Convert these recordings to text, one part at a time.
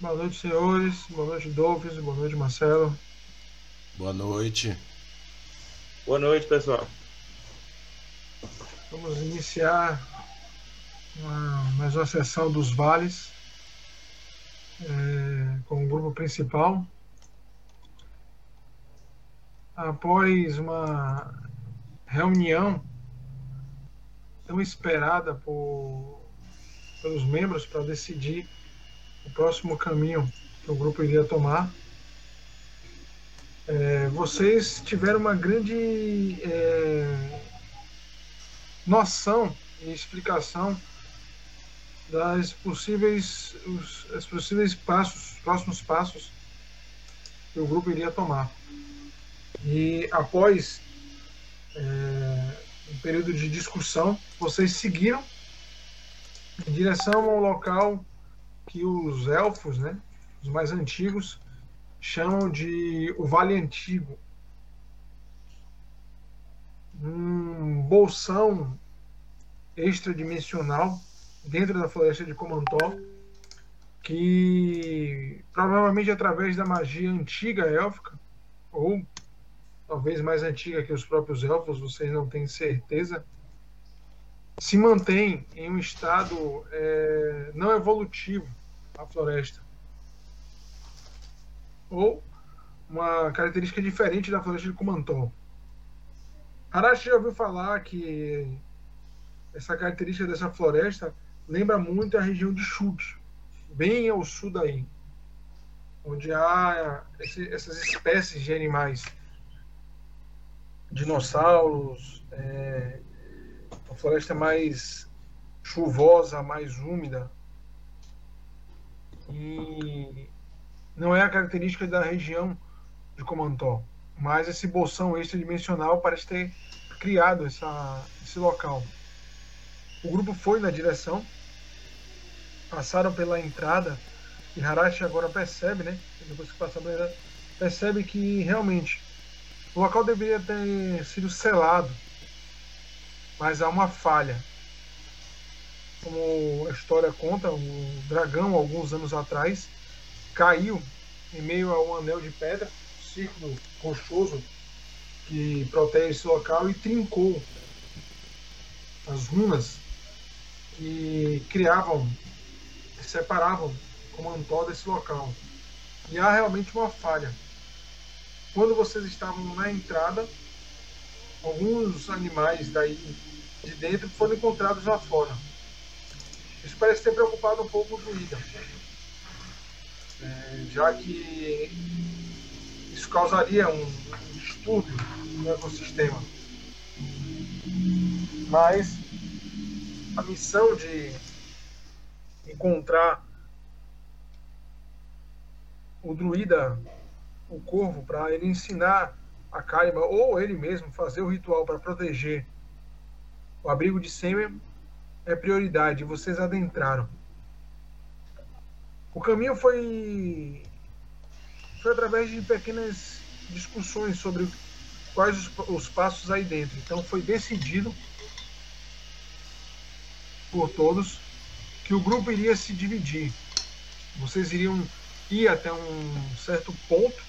Boa noite, senhores. Boa noite, Dolphins. Boa noite, Marcelo. Boa noite. Boa noite, pessoal. Vamos iniciar mais uma sessão dos vales é, com o grupo principal. Após uma reunião tão esperada por, pelos membros para decidir o próximo caminho que o grupo iria tomar. É, vocês tiveram uma grande é, noção e explicação das possíveis, os, os possíveis passos, próximos passos que o grupo iria tomar. E após é, um período de discussão, vocês seguiram em direção ao local que os elfos, né, os mais antigos, chamam de o Vale Antigo. Um bolsão extradimensional dentro da floresta de Comantó, que provavelmente através da magia antiga élfica, ou talvez mais antiga que os próprios elfos, vocês não têm certeza, se mantém em um estado é, não evolutivo a floresta. Ou uma característica diferente da floresta de Kumantol. Arashi já ouviu falar que essa característica dessa floresta lembra muito a região de Chute, bem ao sul daí, onde há esse, essas espécies de animais, dinossauros, é, uma floresta mais chuvosa, mais úmida, e não é a característica da região de Comantó, mas esse bolsão extradimensional parece ter criado essa, esse local. O grupo foi na direção, passaram pela entrada e Harashi agora percebe, né? Depois que passaram pela entrada, percebe que realmente o local deveria ter sido selado, mas há uma falha como a história conta, o dragão, alguns anos atrás, caiu em meio a um anel de pedra, um círculo rochoso que protege esse local e trincou as runas que criavam, separavam Comantó desse local. E há realmente uma falha. Quando vocês estavam na entrada, alguns animais daí de dentro foram encontrados lá fora isso parece ter preocupado um pouco o druida, é, já que isso causaria um, distúrbio no ecossistema. Mas a missão de encontrar o druida, o corvo, para ele ensinar a Kalima ou ele mesmo fazer o ritual para proteger o abrigo de Semer é prioridade, vocês adentraram. O caminho foi foi através de pequenas discussões sobre quais os, os passos aí dentro. Então foi decidido por todos que o grupo iria se dividir. Vocês iriam ir até um certo ponto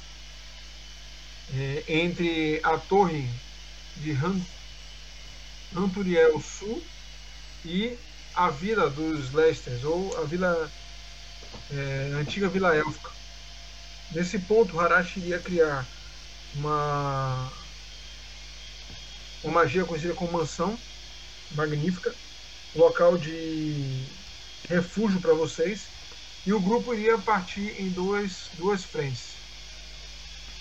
é, entre a torre de Ranturiel Sul e a vila dos Lesters, ou a vila é, a antiga Vila Élfica. Nesse ponto, Harashi iria criar uma, uma magia conhecida como mansão magnífica, local de refúgio para vocês, e o grupo iria partir em duas, duas frentes.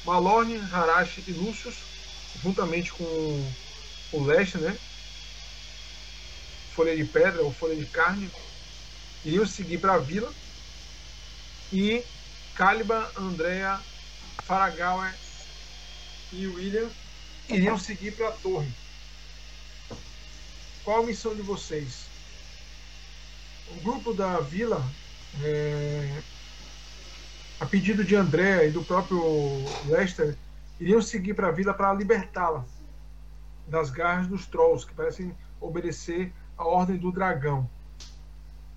Malorne, Harashi e Lúcius, juntamente com o Lester, né, folha de pedra ou folha de carne, iriam seguir para a vila. E Caliban, Andrea, Faragauer e William iriam seguir para a torre. Qual a missão de vocês? O grupo da Vila, é, a pedido de André e do próprio Lester, iriam seguir para a Vila para libertá-la das garras dos trolls, que parecem obedecer à ordem do dragão.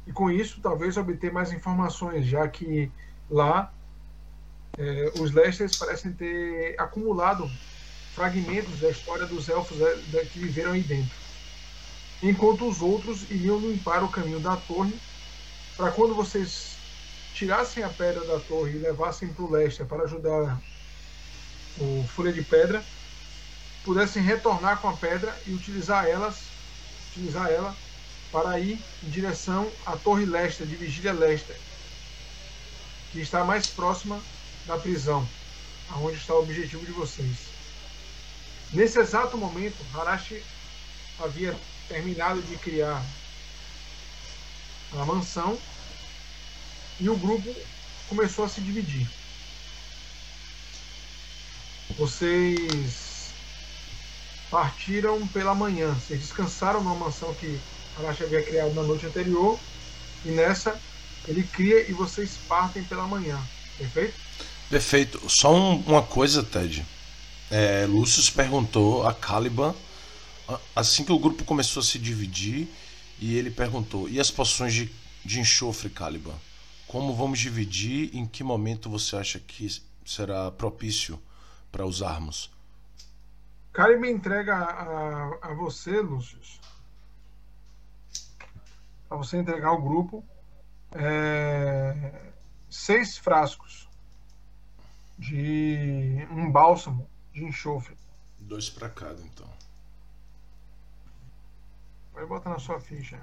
E com isso, talvez obter mais informações, já que lá é, os Lesters parecem ter acumulado fragmentos da história dos elfos é, que viveram aí dentro. Enquanto os outros iriam limpar o caminho da torre, para quando vocês tirassem a pedra da torre e levassem para o Lester para ajudar o Folha de Pedra, pudessem retornar com a pedra e utilizar elas, utilizar ela para ir em direção à Torre Lester, de Vigília Lester, que está mais próxima da prisão, aonde está o objetivo de vocês. Nesse exato momento, Harashi havia terminado de criar a mansão e o grupo começou a se dividir. Vocês partiram pela manhã, vocês descansaram numa mansão que Arashi havia criado na noite anterior e nessa ele cria e vocês partem pela manhã, perfeito? Perfeito. Só um, uma coisa, Ted. É, Lúcio perguntou a Caliban assim que o grupo começou a se dividir e ele perguntou: e as poções de, de enxofre, Caliban? Como vamos dividir? Em que momento você acha que será propício para usarmos? Caliban entrega a, a, a você, Lúcio, para você entregar ao grupo é, seis frascos de um bálsamo de enxofre. Dois para cada, então. Vai botar na sua ficha.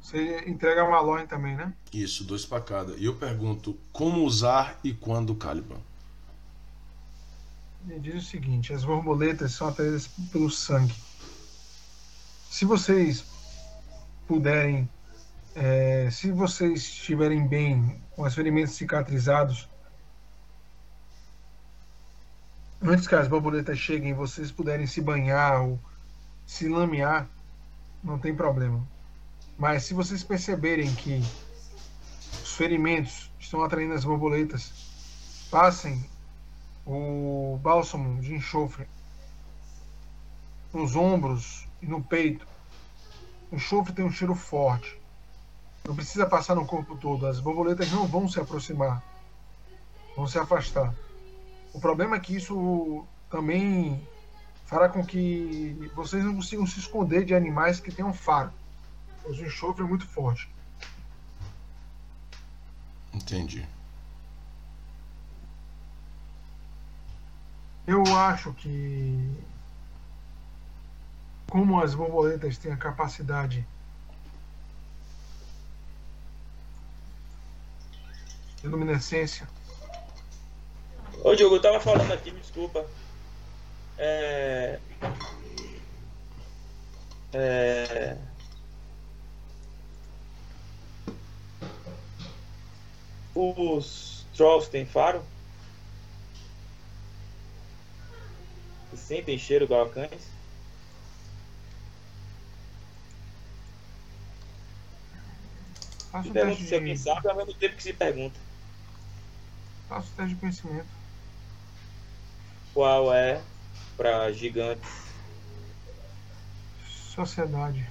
Você entrega a Malone também, né? Isso, dois para cada. E eu pergunto como usar e quando, Caliban? Ele diz o seguinte: as borboletas são atraídas pelo sangue. Se vocês puderem, é, se vocês estiverem bem, com os ferimentos cicatrizados, antes que as borboletas cheguem, vocês puderem se banhar ou se lamear, não tem problema. Mas se vocês perceberem que os ferimentos estão atraindo as borboletas, passem o bálsamo de enxofre nos ombros e no peito. O enxofre tem um cheiro forte. Não precisa passar no corpo todo. As borboletas não vão se aproximar, vão se afastar. O problema é que isso também fará com que vocês não consigam se esconder de animais que tenham faro. Pois o enxofre é muito forte. Entendi. Eu acho que como as borboletas têm a capacidade de luminescência. Ô Diogo, eu tava falando aqui, me desculpa. É... É... Os trolls têm faro? E sentem cheiro igual a cães? Faça Pergunta teste se alguém de, sabe ao mesmo tempo que se pergunta. faça o teste de conhecimento. Qual é para gigantes? Sociedade.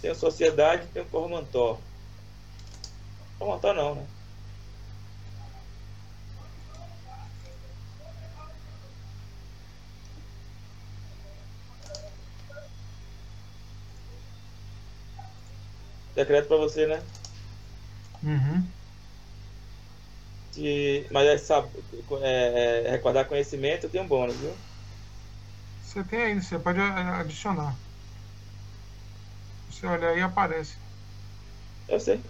Tem a sociedade tem o Cormantó. Cormantó não, né? Secreto pra você, né? Uhum. Mas é, é, é, recordar conhecimento tem um bônus, viu? Você tem aí, você pode a- adicionar. Você olha aí aparece. Eu sei.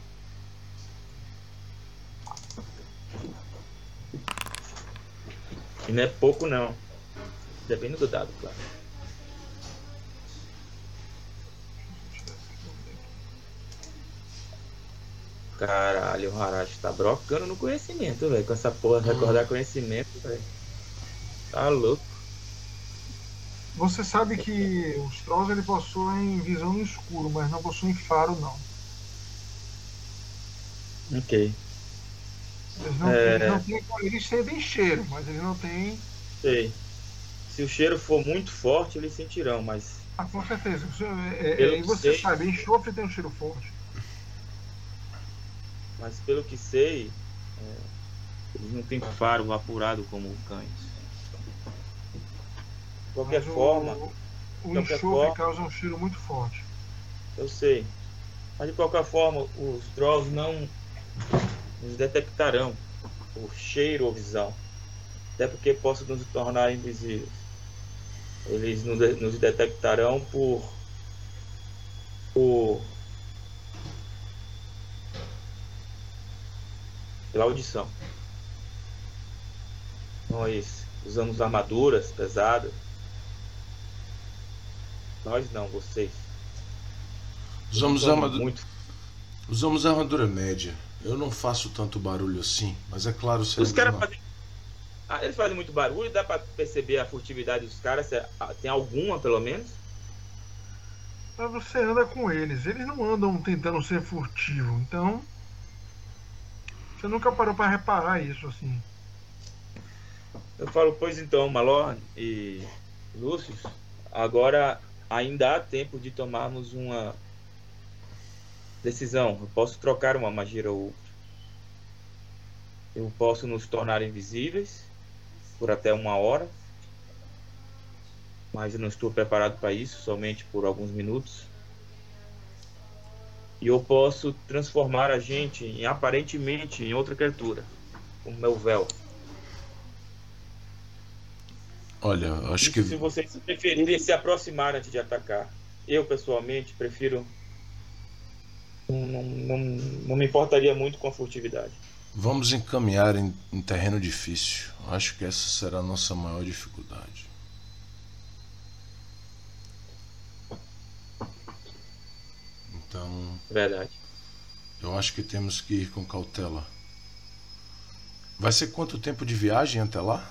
E não é pouco não. Depende do dado, claro. Caralho, o Harashi tá brocando no conhecimento, velho. Com essa porra de recordar conhecimento, velho. Tá louco. Você sabe que os Trolls ele possuem visão no escuro, mas não possuem faro, não. Ok. Eles não, É. eles não têm. Eles sentem cheiro, mas eles não têm. Sei. Se o cheiro for muito forte, eles sentirão, mas Ah, com certeza. Você- é- é- e você sei- sabe, enxofre tem um cheiro forte. Mas pelo que sei, é, eles não têm faro apurado como cães. De qualquer Mas o- forma, O, qualquer enxofre forma- causa um cheiro muito forte. eu sei. Mas de qualquer forma, os Trolls não nos detectarão por cheiro ou visão. Até porque posso nos tornar invisíveis. Eles nos, nos detectarão por. por. Pela audição. Nós usamos armaduras pesadas. Nós não, vocês. Usamos armadura, muito usamos armadura média. Eu não faço tanto barulho assim, mas é claro, Os seremos caras fazem. Ah, eles fazem muito barulho, dá pra perceber a furtividade dos caras. se- ah, Tem alguma, pelo menos? Mas você anda com eles. Eles não andam tentando ser furtivo. Então. Você nunca parou pra reparar isso assim. Eu falo, pois então, Malor e Lúcio, agora ainda há tempo de tomarmos uma decisão. Eu posso trocar uma magia ou outra. Eu posso nos tornar invisíveis por até uma hora. Mas eu não estou preparado para isso, somente por alguns minutos. E eu posso transformar a gente em aparentemente em outra criatura, como meu véu. Olha, acho Isso que se vocês preferirem se aproximar antes de atacar. Eu, pessoalmente, prefiro. Não, não, não, não me importaria muito com a furtividade. vamos encaminhar em, em terreno difícil. Acho que essa será a nossa maior dificuldade. Então, Verdade. eu acho que temos que ir com cautela. Vai ser quanto tempo de viagem até lá?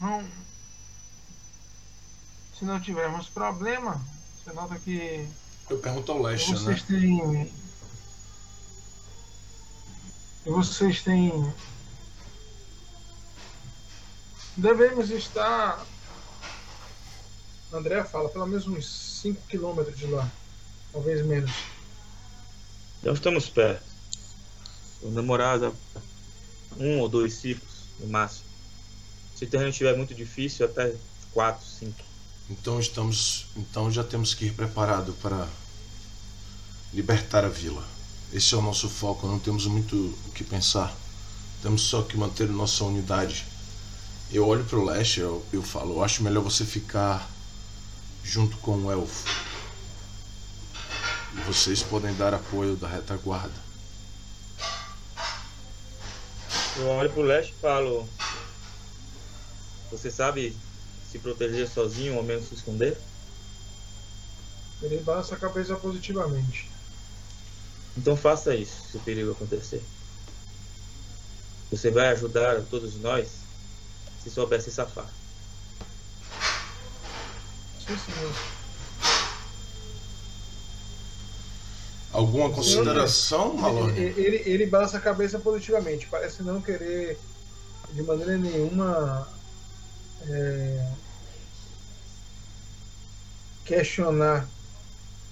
Não. Se não tivermos problema, você nota que Eu pergunto ao Leste, vocês né? têm. Vocês têm. Devemos estar. André fala, pelo menos uns 5 km de lá. Talvez menos. Então estamos perto. Vou demorar um ou dois ciclos, no máximo. Se o terreno estiver muito difícil, até quatro, cinco. Então estamos, então já temos que ir preparado para libertar a vila. Esse é o nosso foco, não temos muito o que pensar. Temos só que manter nossa unidade. Eu olho para o leste, eu, eu falo, eu acho melhor você ficar junto com o elfo. E vocês podem dar apoio da retaguarda. Eu olho pro leste e falo. Você sabe se proteger sozinho ou menos se esconder? Ele balança a cabeça positivamente. Então faça isso, se o perigo acontecer. Você vai ajudar a todos nós se souber se safar. Alguma consideração, Malone? Ele, ele, ele balança a cabeça positivamente. Parece não querer de maneira nenhuma é, questionar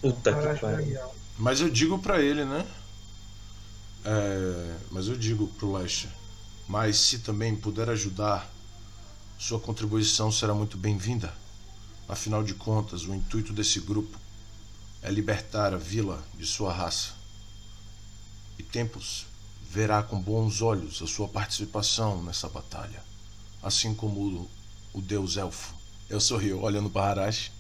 Puta que pariu. Mas eu digo pra ele, né? É, mas eu digo pro Leste. Mas se também puder ajudar, sua contribuição será muito bem-vinda. Afinal de contas, o intuito desse grupo é libertar a vila de sua raça. E Tempos verá com bons olhos a sua participação nessa batalha, assim como o, o deus elfo. Eu sorrio olhando para Harashi.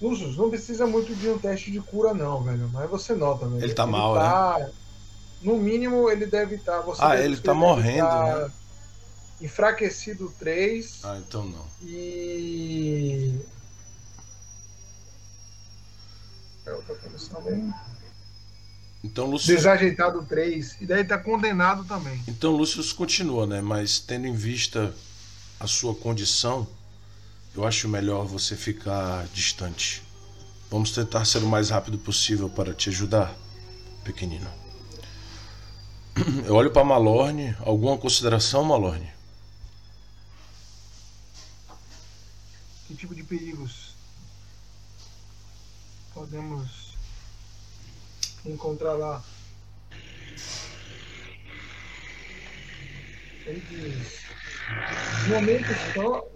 Lúcio, não precisa muito de um teste de cura, não, velho. Mas você nota, velho. Ele tá mal, tá- No mínimo, ele deve estar. você Ah, ele tá morrendo, tá né? Enfraquecido 3 Ah, então não. e. É outra condição mesmo. Então, Lúcio. Desajeitado 3. E daí tá condenado também. Então, Lúcio continua, né? Mas tendo em vista a sua condição, eu acho melhor você ficar distante. Vamos tentar ser o mais rápido possível para te ajudar, pequenino. Eu olho para Malorne. Alguma consideração, Malorne? Que tipo de perigos podemos encontrar lá? Ele no momento só,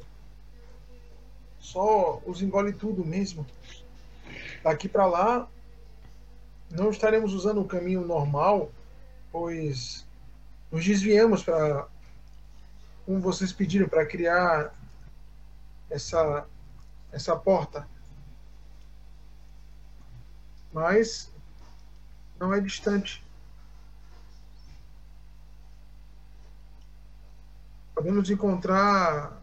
só os engole tudo mesmo. Daqui para lá, não estaremos usando o caminho normal, pois nos desviamos para, como vocês pediram, para criar essa, essa porta. Mas não é distante. Podemos encontrar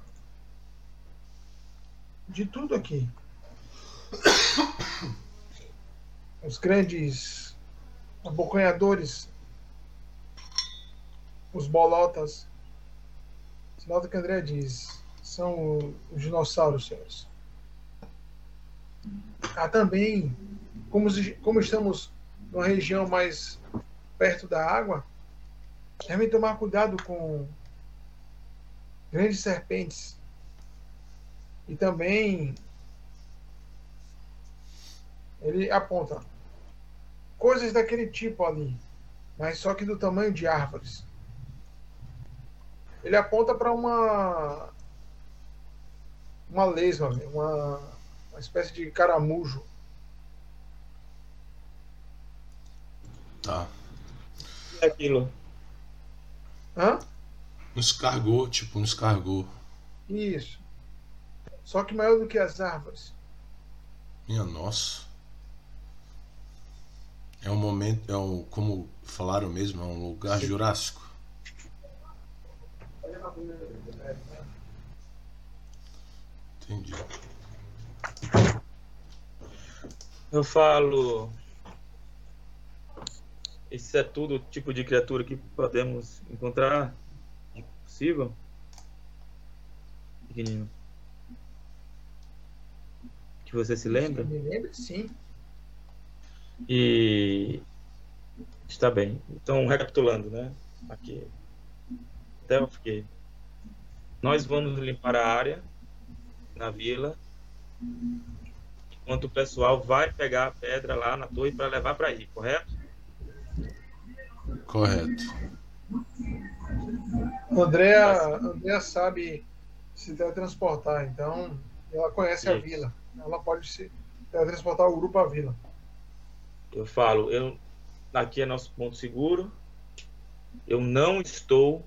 de tudo aqui. Os grandes abocanhadores, os bolotas. Sinal que André diz são os dinossauros, senhores. Há também, como, como estamos numa região mais perto da água, devem tomar cuidado com grandes serpentes. E também ele aponta coisas daquele tipo ali, mas só que do tamanho de árvores. Ele aponta para uma uma lesma, uma, uma espécie de caramujo. Tá. E aquilo? Hã? Um escargot, tipo um escargot. Isso. Só que maior do que as árvores. Minha nossa. É um momento, é um, como falaram mesmo, é um lugar jurássico. Entendi. Eu falo. Isso é tudo o tipo de criatura que podemos encontrar? É possível? Pequenino. Que você se lembra? Me lembro, sim. E. Está bem. Então, recapitulando, né? Aqui. Até eu fiquei. Nós vamos limpar a área na vila, enquanto o pessoal vai pegar a pedra lá na torre para levar para aí, correto? Correto. Andréa, Andréa sabe se teletransportar, então ela conhece a Isso. vila. Ela pode se teletransportar o grupo à vila. Eu falo, eu aqui é nosso ponto seguro. Eu não estou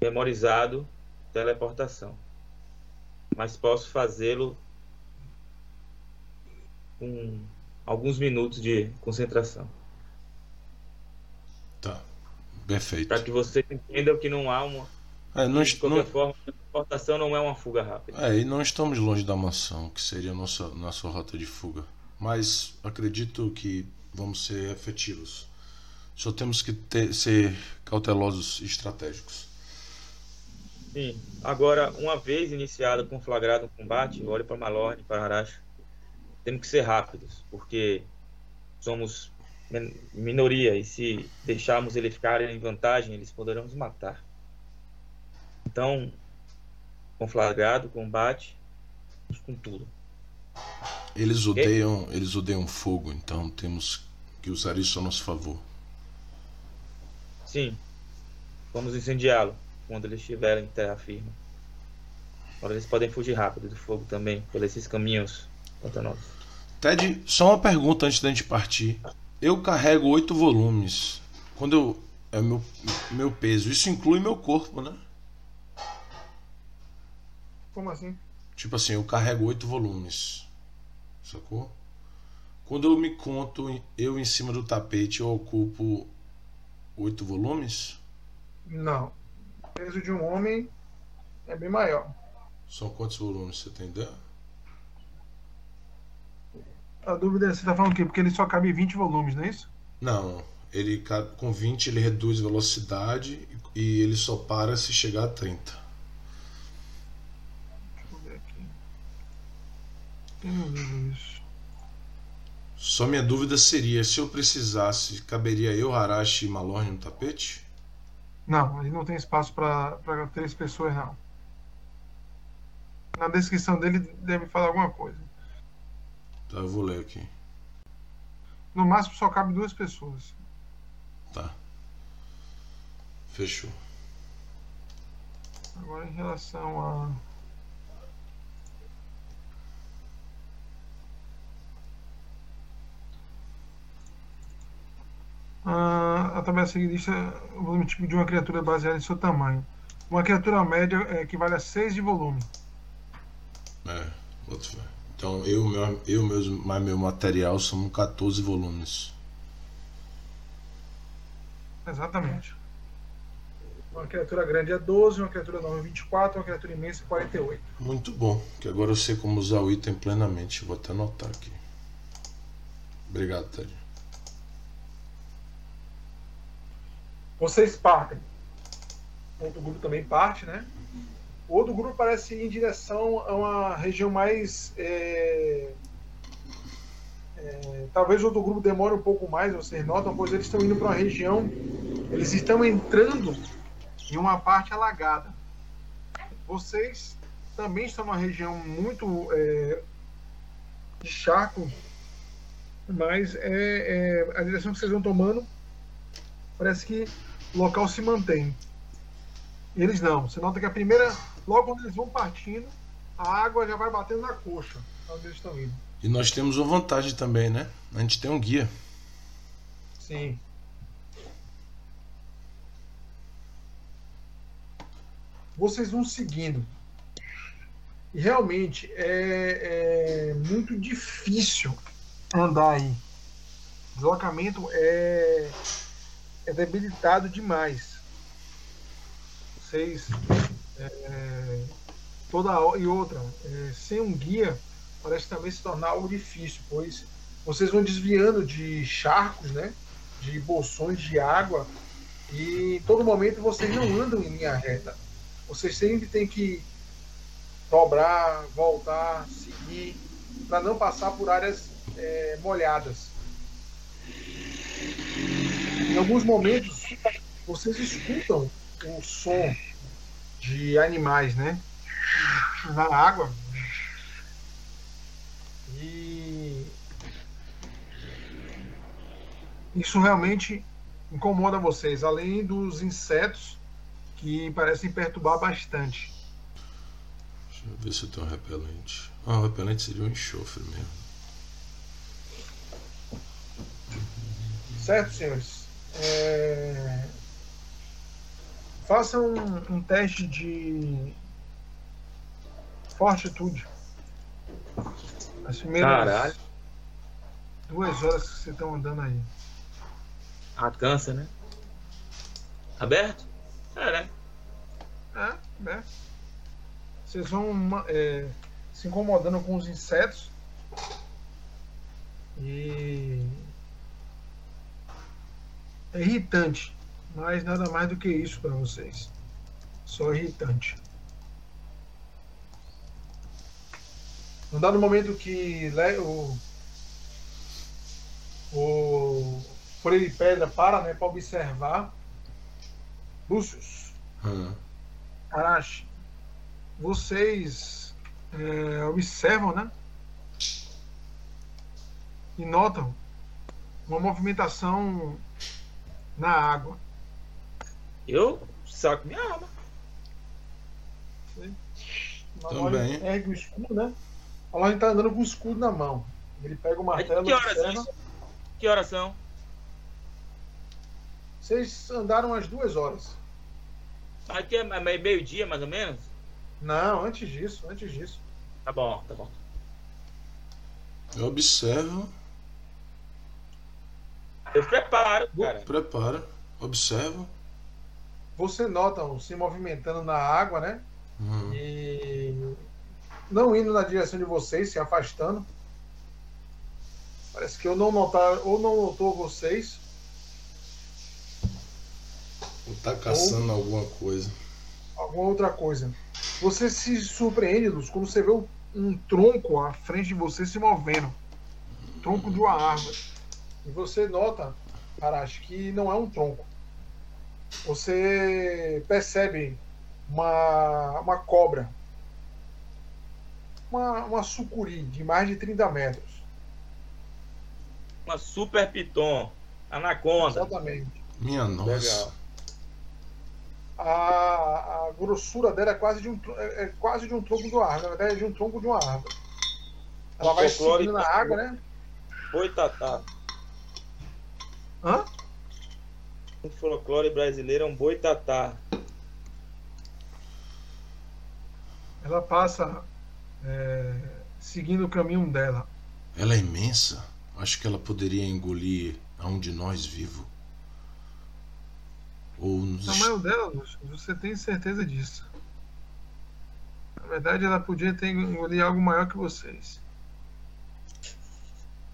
memorizado teleportação, mas posso fazê-lo com alguns minutos de concentração, Tá. Perfeito. para que você entenda que não há uma É, não, de qualquer não- forma, a teleportação não é uma fuga rápida. é, e não estamos longe da mansão, que seria a nossa, nossa rota de fuga. Mas acredito que vamos ser efetivos. Só temos que ter- ser cautelosos e estratégicos. Sim. Agora, uma vez iniciado, conflagrado o combate, eu olho para Malorne, para Arash. Temos que ser rápidos, porque somos minoria e se deixarmos eles ficarem em vantagem, eles poderão nos matar. Então, conflagrado, combate, com tudo. Eles odeiam, eles odeiam fogo, então temos que usar isso a nosso favor. Sim, vamos incendiá-lo quando eles estiverem em terra firme. Agora eles podem fugir rápido do fogo também, por esses caminhos pantanosos. Ted, só uma pergunta antes da gente partir. Eu carrego oito volumes. Quando eu. É meu, meu peso. Isso inclui meu corpo, né? Como assim? Tipo assim, eu carrego oito volumes. Sacou? Quando eu me conto, eu em cima do tapete, eu ocupo oito volumes? Não. O peso de um homem é bem maior. São quantos volumes você tem ideia? A dúvida é, você tá falando o quê? Porque ele só cabe 20 volumes, não é isso? Não, ele ca- com 20 ele reduz velocidade e ele só para se chegar a 30. Deixa eu ver aqui. Só minha dúvida seria, se eu precisasse, caberia eu, Harashi e Malorne no tapete? Não, ele não tem espaço para três pessoas, não. Na descrição dele deve falar alguma coisa. Tá, eu vou ler aqui. No máximo só cabe duas pessoas. Tá. Fechou. Agora em relação a. Ah, a tabela seguinte é o volume tipo de uma criatura baseada em seu tamanho. Uma criatura média é, equivale a 6 de volume. É, fé. Então eu, meu, eu meus, mais meu material são 14 volumes. Exatamente. Uma criatura grande é 12, uma criatura normal é 24, uma criatura imensa é 48. Muito bom, que agora eu sei como usar o item plenamente. Vou até anotar aqui. Obrigado, Ted. Vocês partem. Outro grupo também parte, né? O outro grupo parece ir em direção a uma região mais. é, é, talvez o outro grupo demore um pouco mais, vocês notam, pois eles estão indo para uma região. Eles estão entrando em uma parte alagada. Vocês também estão numa região muito é, de charco, mas é, é, a direção que vocês vão tomando parece que o local se mantém. Eles não. Você nota que a primeira, logo quando eles vão partindo, a água já vai batendo na coxa, onde eles estão indo. E nós temos uma vantagem também, né? A gente tem um guia. Sim. Vocês vão seguindo. E realmente é, é muito difícil andar aí. O deslocamento é, é debilitado demais. Vocês. é, toda e outra, é, sem um guia, parece também se tornar algo difícil, pois vocês vão desviando de charcos, né? De bolsões de água, e em todo momento vocês não andam em linha reta. Vocês sempre têm que dobrar, voltar, seguir, para não passar por áreas é, molhadas. Em alguns momentos, vocês escutam o som de animais, né? Na água. E isso realmente incomoda vocês, além dos insetos que parecem perturbar bastante. Deixa eu ver se eu tenho um repelente. Ah, o repelente seria um enxofre mesmo. Certo, senhores? É... Façam um, um teste de fortitude. As primeiras Caralho. duas horas que vocês estão andando aí. Ah, cansa, né? Aberto? É, né? É, né? Vocês vão é, se incomodando com os insetos. E. É irritante, mas nada mais do que isso para vocês. Só irritante. Num dado momento que o. O. De pedra para, né, para observar. Lúcius. Ah, Arashi, vocês é, observam, né? E notam uma movimentação na água. Eu saco minha arma. Também. Ergue o escudo, né? A Lojinha tá andando com o escudo na mão. Ele pega o martelo que horas observa. são? Que horas são? Vocês andaram as duas horas. Aqui é me- meio-dia, mais ou menos? Não, antes disso, antes disso. Tá bom, tá bom. eu observo, Eu preparo, cara. preparo, observo. Você nota se movimentando na água, né? Hum, E não indo na direção de vocês, se afastando. Parece que eu não notar, ou não notou vocês. Ou tá caçando ou alguma coisa. Alguma outra coisa. Você se surpreende, Luz, quando você vê um tronco à frente de você se movendo. tronco de uma árvore. E você nota, Arashi, que não é um tronco. Você percebe uma, uma cobra. Uma, uma sucuri de mais de 30 metros. Uma super piton. Anaconda. Exatamente. Minha nossa. Legal. A, a grossura dela é quase de um, é, é quase de um tronco de uma árvore. Na verdade, é de um tronco de uma árvore. Ela vai seguindo na água, né? Boitatá. Hã? O folclore brasileiro é um boitatá. Ela passa é, seguindo o caminho dela. Ela é imensa. Acho que ela poderia engolir a um de nós vivo. Ou nos... O tamanho dela, você tem certeza disso. Na verdade, ela podia ter engolido algo maior que vocês.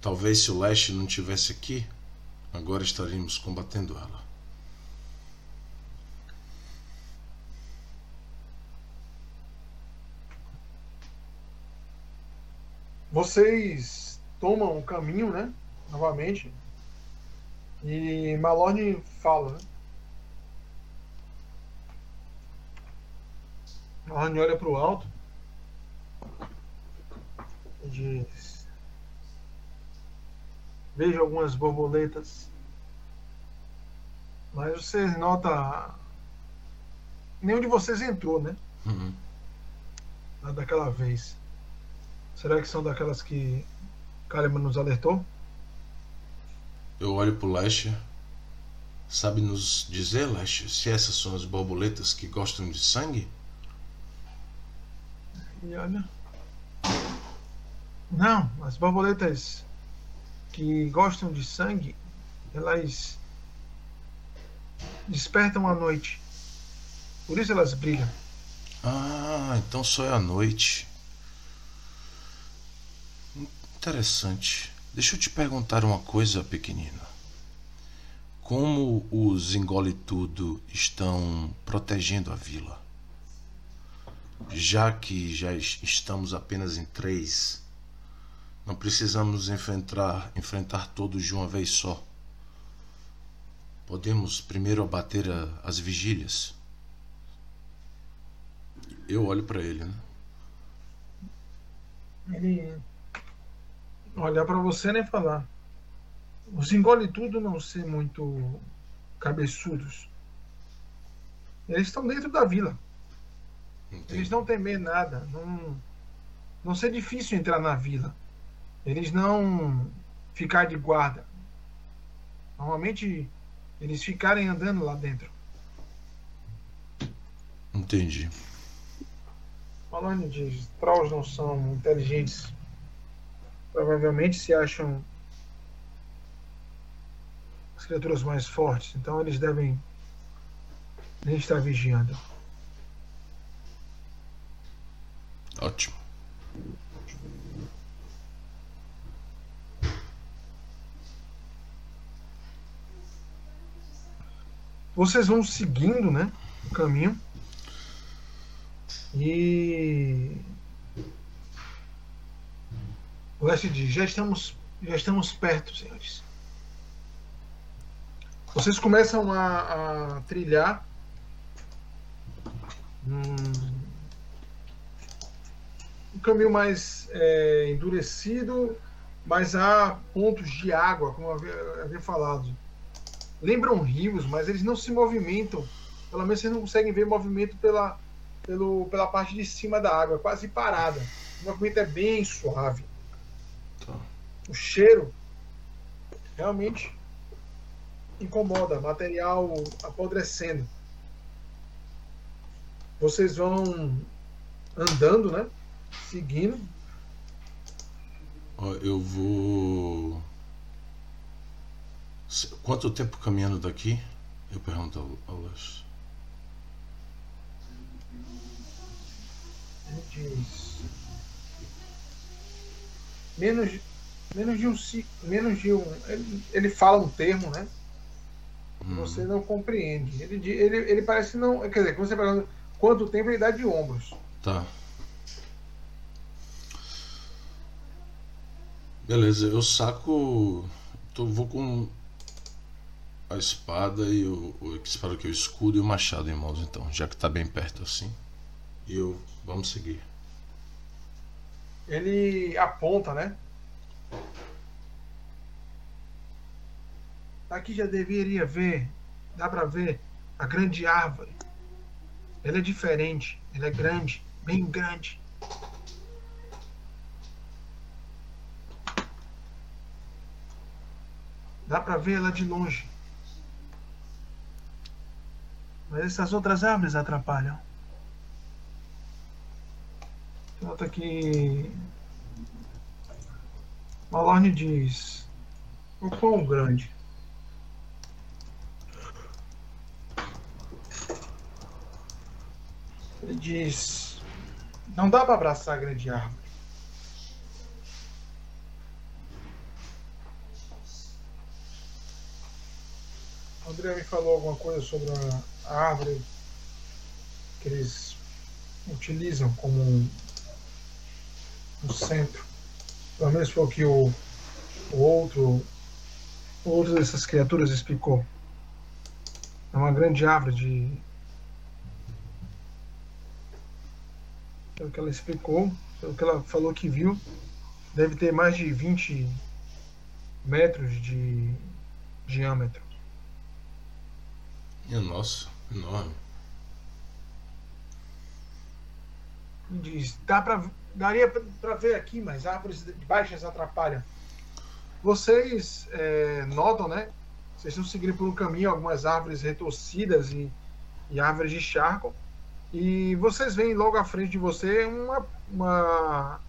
Talvez se o Leste não tivesse aqui, agora estaríamos combatendo ela. Vocês tomam o caminho, né? Novamente. E Malone fala, né? Malone olha para o alto e diz: Vejo algumas borboletas, mas você nota. Nenhum de vocês entrou, né? Uhum. Daquela vez. Será que são daquelas que Kalimann nos alertou? Eu olho pro Leste. Sabe nos dizer, Leste, se essas são as borboletas que gostam de sangue? E olha. Não, as borboletas que gostam de sangue, elas despertam à noite. Por isso elas brilham. Ah, então só é à noite. Interessante. Deixa eu te perguntar uma coisa, pequenina. Como os engole tudo estão protegendo a vila? Já que já estamos apenas em três, não precisamos enfrentar, enfrentar todos de uma vez só. Podemos primeiro abater a, as vigílias. Eu olho para ele, né? Ele olhar para você nem falar. Os engole tudo não ser muito cabeçudos. Eles estão dentro da vila. Entendi. Eles não temem nada. Não, não ser difícil entrar na vila. Eles não ficar de guarda. Normalmente eles ficarem andando lá dentro. Entendi. Falando de Trolls não são inteligentes provavelmente se acham as criaturas mais fortes. Então eles devem nem estar vigiando. Ótimo. Vocês vão seguindo, né, o caminho. E o Leste diz: já estamos, já estamos perto, senhores. Vocês começam a, a trilhar um, um caminho mais é, endurecido, mas há pontos de água, como havia, havia falado. Lembram rios, mas eles não se movimentam. Pelo menos vocês não conseguem ver movimento pela, pelo, pela parte de cima da água, quase parada. O movimento é bem suave o cheiro realmente incomoda, material apodrecendo. Vocês vão andando, né? Seguindo. Eu vou. Quanto tempo caminhando daqui? Eu pergunto ao, ao Lars. Menos menos de um menos de um ele, ele fala um termo, né? Hum. Você não compreende. Ele, ele, ele parece não, quer dizer, quando você pergunta quanto tempo ele dá de ombros. Tá. Beleza, eu saco. Tô, vou com a espada e o, o espada que o escudo e o machado em mãos então, já que tá bem perto assim. E eu vamos seguir. Ele aponta, né? Aqui já deveria ver, dá para ver a grande árvore. Ela é diferente, ela é grande, bem grande. Dá para ver ela de longe. Mas essas outras árvores atrapalham. Nota que Malorne diz o quão grande. Ele diz não dá para abraçar a grande árvore. André me falou alguma coisa sobre a árvore que eles utilizam como um, um centro. Pelo menos foi o que o, o outro o outro dessas criaturas explicou. É uma grande árvore de. Pelo que ela explicou, pelo que ela falou que viu, deve ter mais de 20 metros de diâmetro. Minha nossa, enorme. Diz, dá pra, daria para ver aqui, mas árvores baixas atrapalham. Vocês é, notam, né? Vocês estão seguindo por um caminho algumas árvores retorcidas e, e árvores de charco. E vocês veem logo à frente de você uma, uma,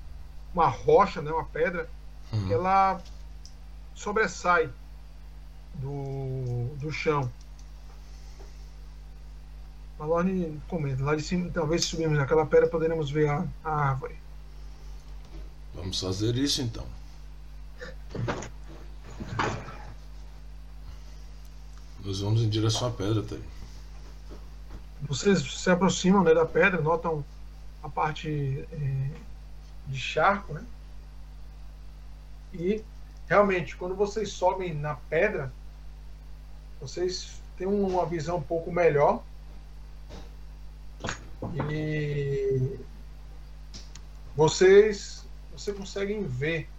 uma rocha, né, uma pedra, uhum. que ela sobressai do, do chão. Malone comenta, lá de cima, talvez se subirmos naquela pedra poderemos ver a, a árvore. Vamos fazer isso então. Nós vamos em direção à pedra, Thaí. Vocês se aproximam né, da pedra, notam a parte é, de charco, né? E realmente, quando vocês sobem na pedra, vocês têm uma visão um pouco melhor e vocês, você conseguem ver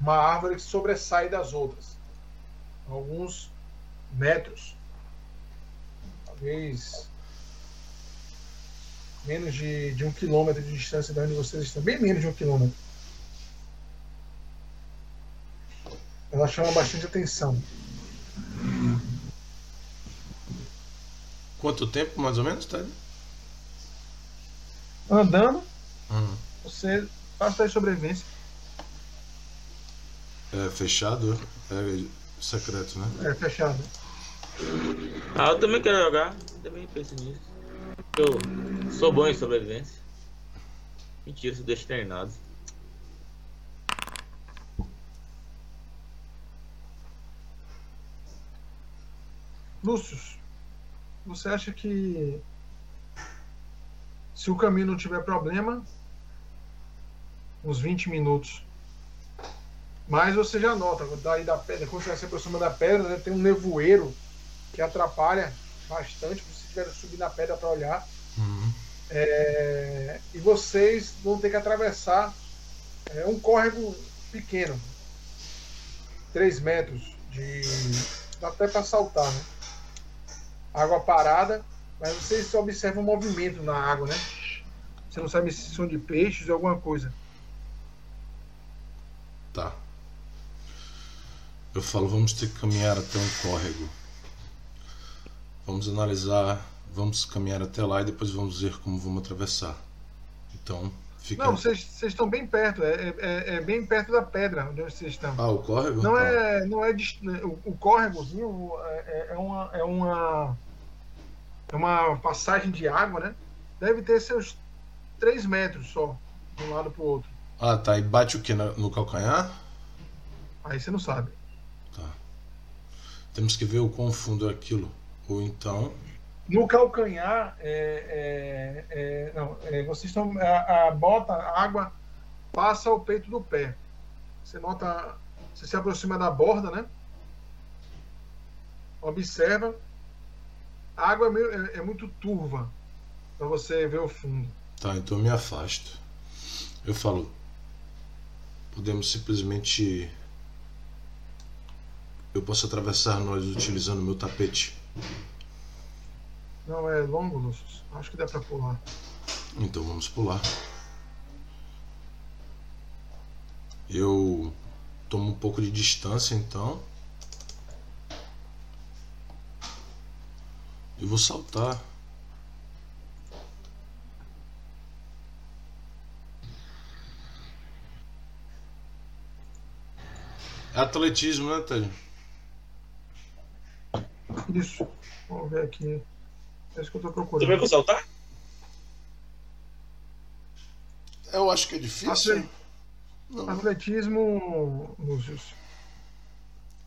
uma árvore que sobressai das outras, alguns metros, talvez menos de, de um quilômetro de distância de onde vocês estão, bem menos de um quilômetro. Ela chama bastante atenção. Quanto tempo, mais ou menos, Ted? Andando, uhum. você faz teste de sobrevivência. É fechado? É secreto, né? É fechado. Ah, eu também quero jogar. Eu também penso nisso. Eu sou bom em sobrevivência. Mentira, sou externado. Lúcio, você acha que se o caminho não tiver problema, uns 20 minutos. Mas você já nota, daí da pedra, quando você se aproxima da pedra, né, tem um nevoeiro que atrapalha bastante se tiver subir na pedra para olhar. Uhum. É, e vocês vão ter que atravessar é, um córrego pequeno, 3 metros de. dá até para saltar, né? água parada, mas vocês observam o movimento na água, né? Você não sabe se são de peixes ou alguma coisa. Tá. Eu falo, vamos ter que caminhar até um córrego. Vamos analisar, vamos caminhar até lá e depois vamos ver como vamos atravessar. Então, fica. Não, vocês estão bem perto, é, é, é, bem perto da pedra onde vocês estão. Ah, o córrego? Não tá. é, não é o, o córregozinho é, é, uma, é uma é uma passagem de água, né? Deve ter seus 3 metros só, de um lado para o outro. Ah, tá. E bate o que no calcanhar? Aí você não sabe. Tá. Temos que ver o quão fundo é aquilo. Ou então. No calcanhar, é, é, é, não, é, vocês estão. A, a, bota, a água passa ao peito do pé. Você nota. Você se aproxima da borda, né? Observa. A água é, meio, é, é muito turva para você ver o fundo. Tá, então eu me afasto. Eu falo. Podemos simplesmente. Eu posso atravessar nós utilizando meu tapete. Não, é longo, Lúcio. Acho que dá para pular. Então vamos pular. Eu tomo um pouco de distância então. E vou saltar. É atletismo, né, Ted? Isso. Vamos ver aqui. É isso que eu tô procurando. Você vai pra saltar? Eu acho que é difícil. Atle... Atletismo, Lúcio.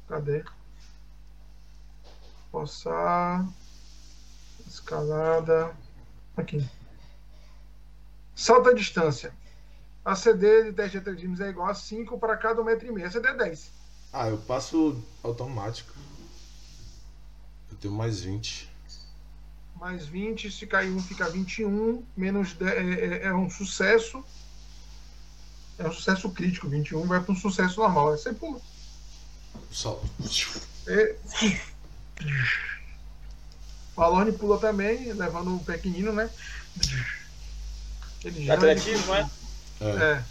Cadê? Passar. Escalada. Aqui. Salto à distância. A CD de teste de atletismo é igual a 5 para cada 1,5m. A CD é 10. Ah, eu passo automático. Eu tenho mais 20. Mais 20, se cair 1 fica 21. Menos 10, é, é, é um sucesso. É um sucesso crítico. 21 vai para um sucesso normal. Aí você pula. Salto. É... O pula também, levando o pequenino, né? Ele Atletismo, é? É.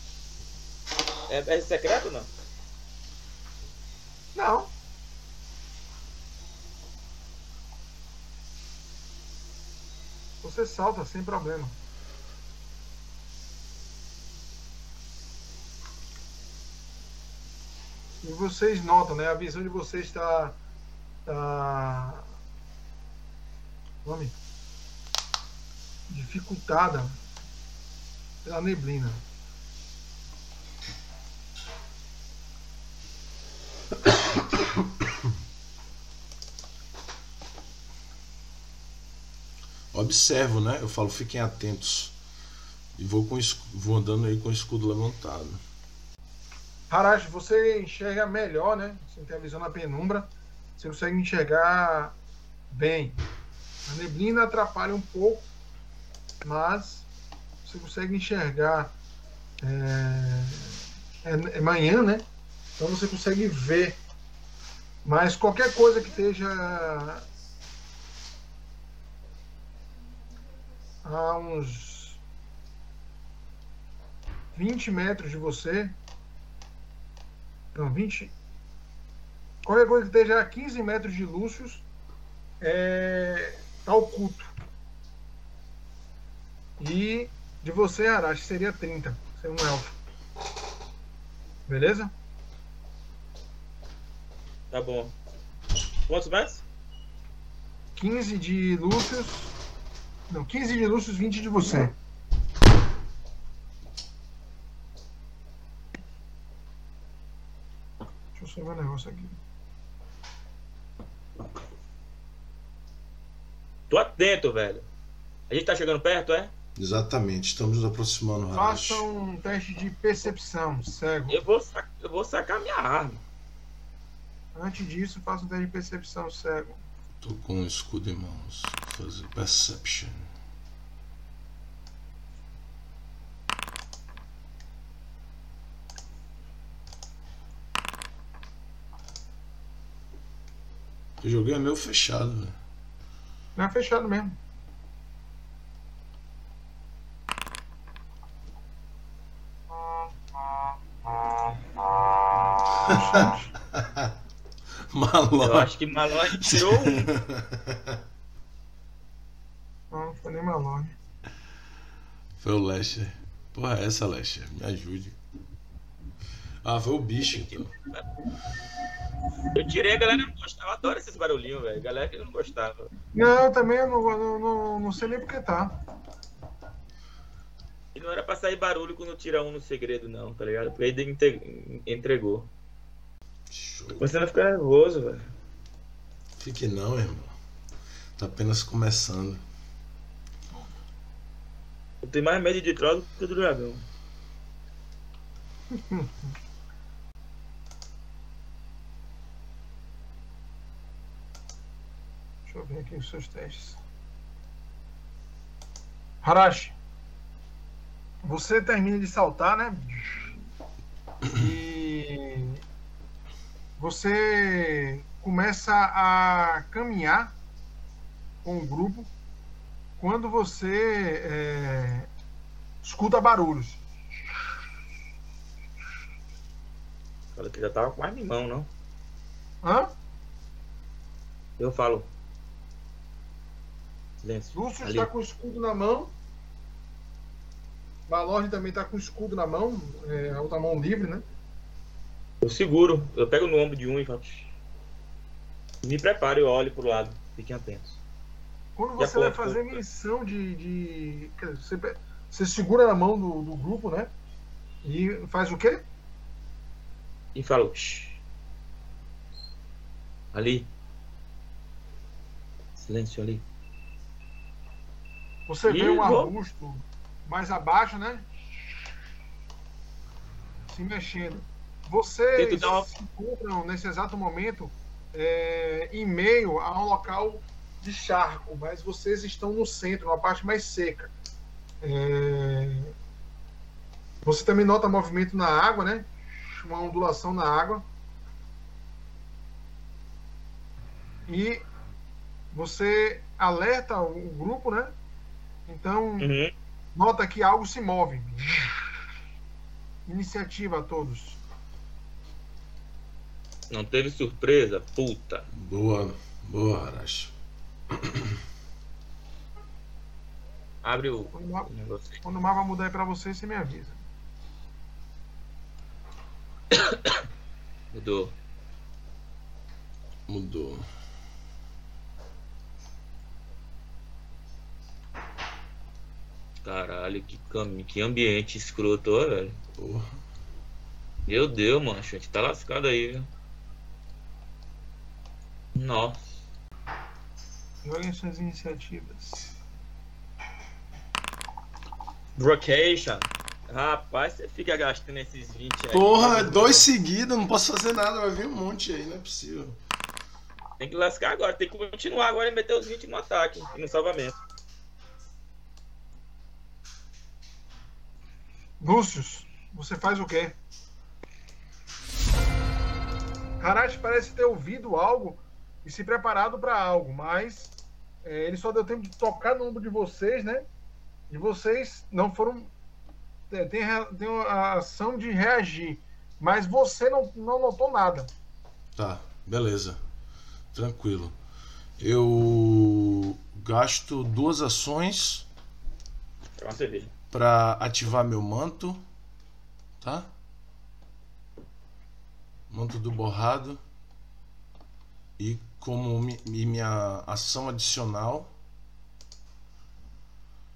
é? É secreto ou não? Não. Você salta sem problema. E vocês notam, né? A visão de vocês está. Tá, nome? Dificultada pela neblina. Observo, né? Eu falo, fiquem atentos. E vou, com, vou andando aí com o escudo levantado. Harashi, você enxerga melhor, né? Você tem a visão na penumbra. Você consegue enxergar bem. A neblina atrapalha um pouco, mas você consegue enxergar. É, é, é manhã, né? Então você consegue ver. Mas qualquer coisa que esteja a uns 20 metros de você. Não, 20. Qualquer coisa que esteja a 15 metros de Lúcius é, tá oculto. E de você, Arashi, seria 30. Ser um elfo. Beleza? Tá bom. Quantos mais? 15 de Lúcius. Não, 15 de Lúcius, 20 de você. Deixa eu salvar um negócio aqui. Atento, velho. A gente tá chegando perto, é? Exatamente, estamos nos aproximando. Faça um teste de percepção, cego. Eu vou, sac... eu vou sacar minha arma. Antes disso, faça um teste de percepção, cego. Tô com um escudo em mãos. Vou fazer perception. Eu joguei é meio fechado, velho. Não é fechado mesmo. Malone. Eu acho que Malone tirou um. Não, não foi nem Malone. Foi o Lester. Porra, é essa, Lester? Me ajude. Ah, foi o bicho, então. Eu tirei, a galera não gostava. Eu adoro esses barulhinhos, velho. Galera que não gostava. Não, eu também não, não, não, não sei nem porque tá. E não era pra sair barulho quando tira um no segredo, não, tá ligado? Porque ele entregou. Show. Você não fica nervoso, velho. Fique não, irmão. Tá apenas começando. Eu tenho mais medo de troll do que do dragão. Deixa eu ver aqui os seus testes. Harashi, você termina de saltar, né? E você começa a caminhar com o grupo quando você é, escuta barulhos. Fala que já tava com mais limão, não? Hã? Eu falo. Silêncio. Lúcio Ali. está com o escudo na mão. Balorne também está com o escudo na mão, é, a outra mão livre, né? Eu seguro, eu pego no ombro de um e falo. Me preparo e olho pro lado. Fiquem atentos. Quando você vai fazer com- menção de. de você, você segura na mão do, do grupo, né? E faz o quê? E falo. "Shh". Ali. Silêncio ali. Você vê um arbusto mais abaixo, né? Se mexendo. Vocês uma- se encontram nesse exato momento é, em meio a um local de charco, mas vocês estão no centro, na parte mais seca. É, Você também nota movimento na água, né? Uma ondulação na água. E você alerta o grupo, né? Então, Uhum. nota que algo se move. Iniciativa a todos. Não teve surpresa? Puta. Boa, boa, Arashi. Abre o Quando o mapa, aí. quando o mapa mudar para você, você me avisa. Mudou. Mudou. Caralho, que, cam... que ambiente escroto, ó, velho. Porra. Meu Deus, mano. A gente tá lascado aí, viu? Nossa. Joguem suas iniciativas. Brocation. Rapaz, você fica gastando esses 20 aí. Porra, dois seguidos, não posso fazer nada, vai vir um monte aí, não é possível. Tem que lascar agora, tem que continuar agora e meter os 20 no ataque e no salvamento. Lúcius, você faz o quê? Harashi parece ter ouvido algo e se preparado para algo, mas é, ele só deu tempo de tocar no ombro de vocês, né? E vocês não foram. é, tem, tem a ação de reagir, mas você não, não notou nada. Tá, beleza. Tranquilo. Eu gasto duas ações É uma cerveja. Para ativar meu manto, tá? Manto do borrado. E como mi- minha ação adicional,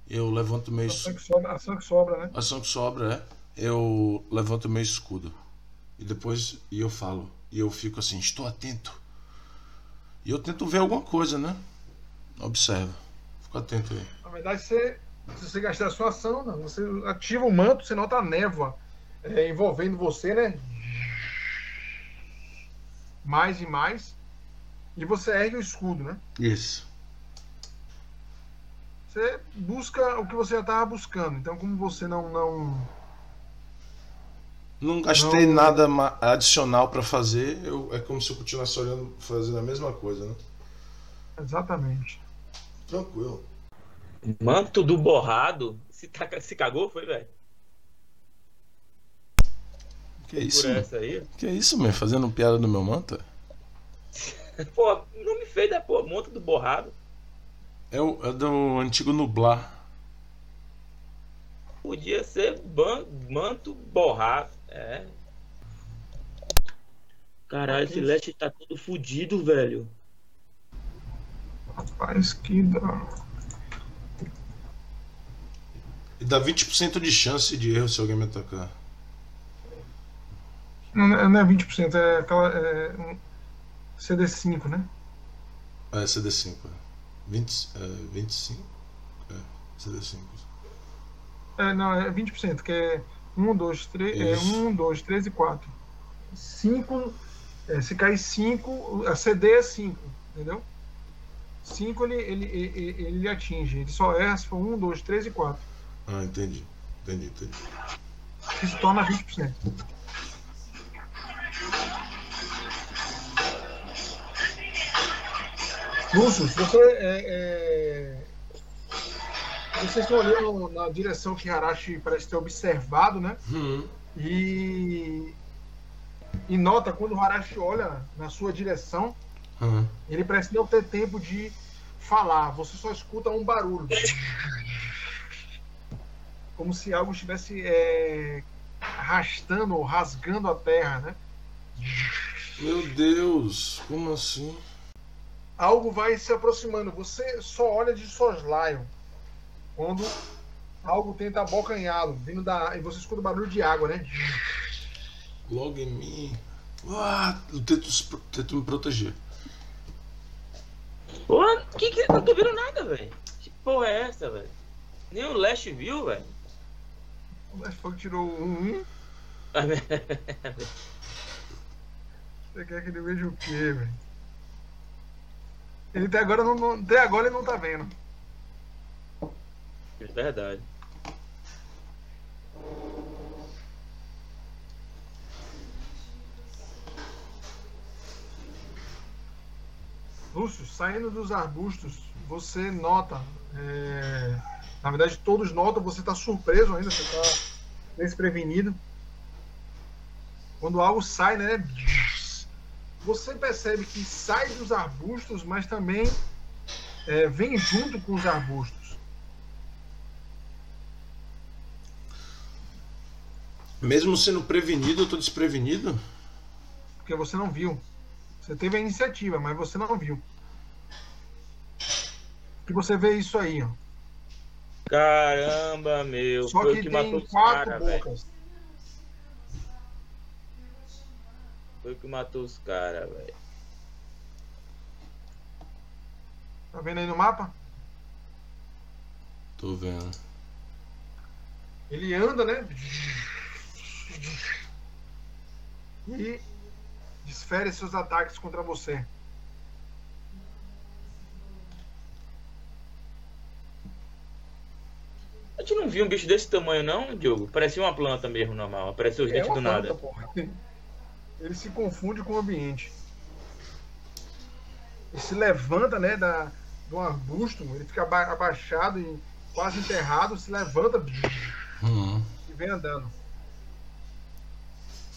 eu levanto meu Ação escudo. que sobra, ação que sobra né? Ação que sobra é, eu levanto meu escudo. E depois e eu falo. E eu fico assim, estou atento. E eu tento ver alguma coisa, né? Observa. Fico atento aí. Na verdade, você, se você gastar a sua ação, não. Você ativa o manto, você nota a névoa é, envolvendo você, né? Mais e mais. E você ergue o escudo, né? Isso. Você busca o que você já estava buscando. Então, como você não. não Não gastei Não. nada adicional pra fazer. Eu, é como se eu continuasse olhando, fazendo a mesma coisa, né? exatamente. Tranquilo. Manto do borrado? Se, tá- se cagou, foi, velho? Que isso? Essa aí. Que isso, meu? Fazendo piada no meu manto? Pô, não me fez, né, pô? Manto do borrado. É, o, é do antigo nublar. Podia ser ban- manto borrado. É. Caralho, esse leste tá todo fudido, velho. Rapaz, que dá. E dá 20% de chance de erro se alguém me atacar. Não, não é 20%, é aquela. É, um CD5, né? Ah, é CD5. É. 20, é, 25? É, CD5. É, não, é 20%, que é 1, 2, 3, é 1, 2, 3 e 4. 5, é, se cair 5, a CD é 5, entendeu? 5 ele, ele, ele, ele atinge, ele só erra se for 1, 2, 3 e 4. Ah, entendi. Entendi, entendi. Isso torna 20%. Lúcio, você é, é... Vocês estão olhando na direção que Harashi parece ter observado, né? Uhum. E, e nota quando o Harashi olha na sua direção, Uhum. ele parece não ter tempo de falar. Você só escuta um barulho. Como se algo estivesse é, arrastando ou rasgando a terra, né? Meu Deus, como assim? Algo vai se aproximando. Você só olha de soslaio. Quando algo tenta abocanhá-lo, vindo da. E você escuta o barulho de água, né? Logo em mim. Ah, eu tento, tento me proteger. Porra, que que não tô vendo nada, velho? Que porra é essa, velho? Nem o Lash viu, velho. O Fog tirou um. Você quer que ele veja o quê, velho? Ele até agora não- até agora ele não tá vendo. É verdade. Lúcio, saindo dos arbustos, você nota. é, Na verdade, todos notam, você tá surpreso ainda, você tá desprevenido. Quando algo sai, né? Você percebe que sai dos arbustos, mas também é, vem junto com os arbustos. Mesmo sendo prevenido, eu tô desprevenido? Porque você não viu. Você teve a iniciativa, mas você não viu. Que você vê isso aí, ó. Caramba, meu. Só foi que o que tem matou os quatro caras, velho. Foi o que matou os caras, velho. Tá vendo aí no mapa? Tô vendo. Ele anda, né? E desfere seus ataques contra você. A gente não viu um bicho desse tamanho, não, Diogo? Parecia uma planta mesmo, normal. Apareceu os É dentes uma do nada. planta, porra. Ele se confunde com o ambiente. Ele se levanta, né, da, de um arbusto, ele fica aba- abaixado e quase enterrado, se levanta Uhum. e vem andando.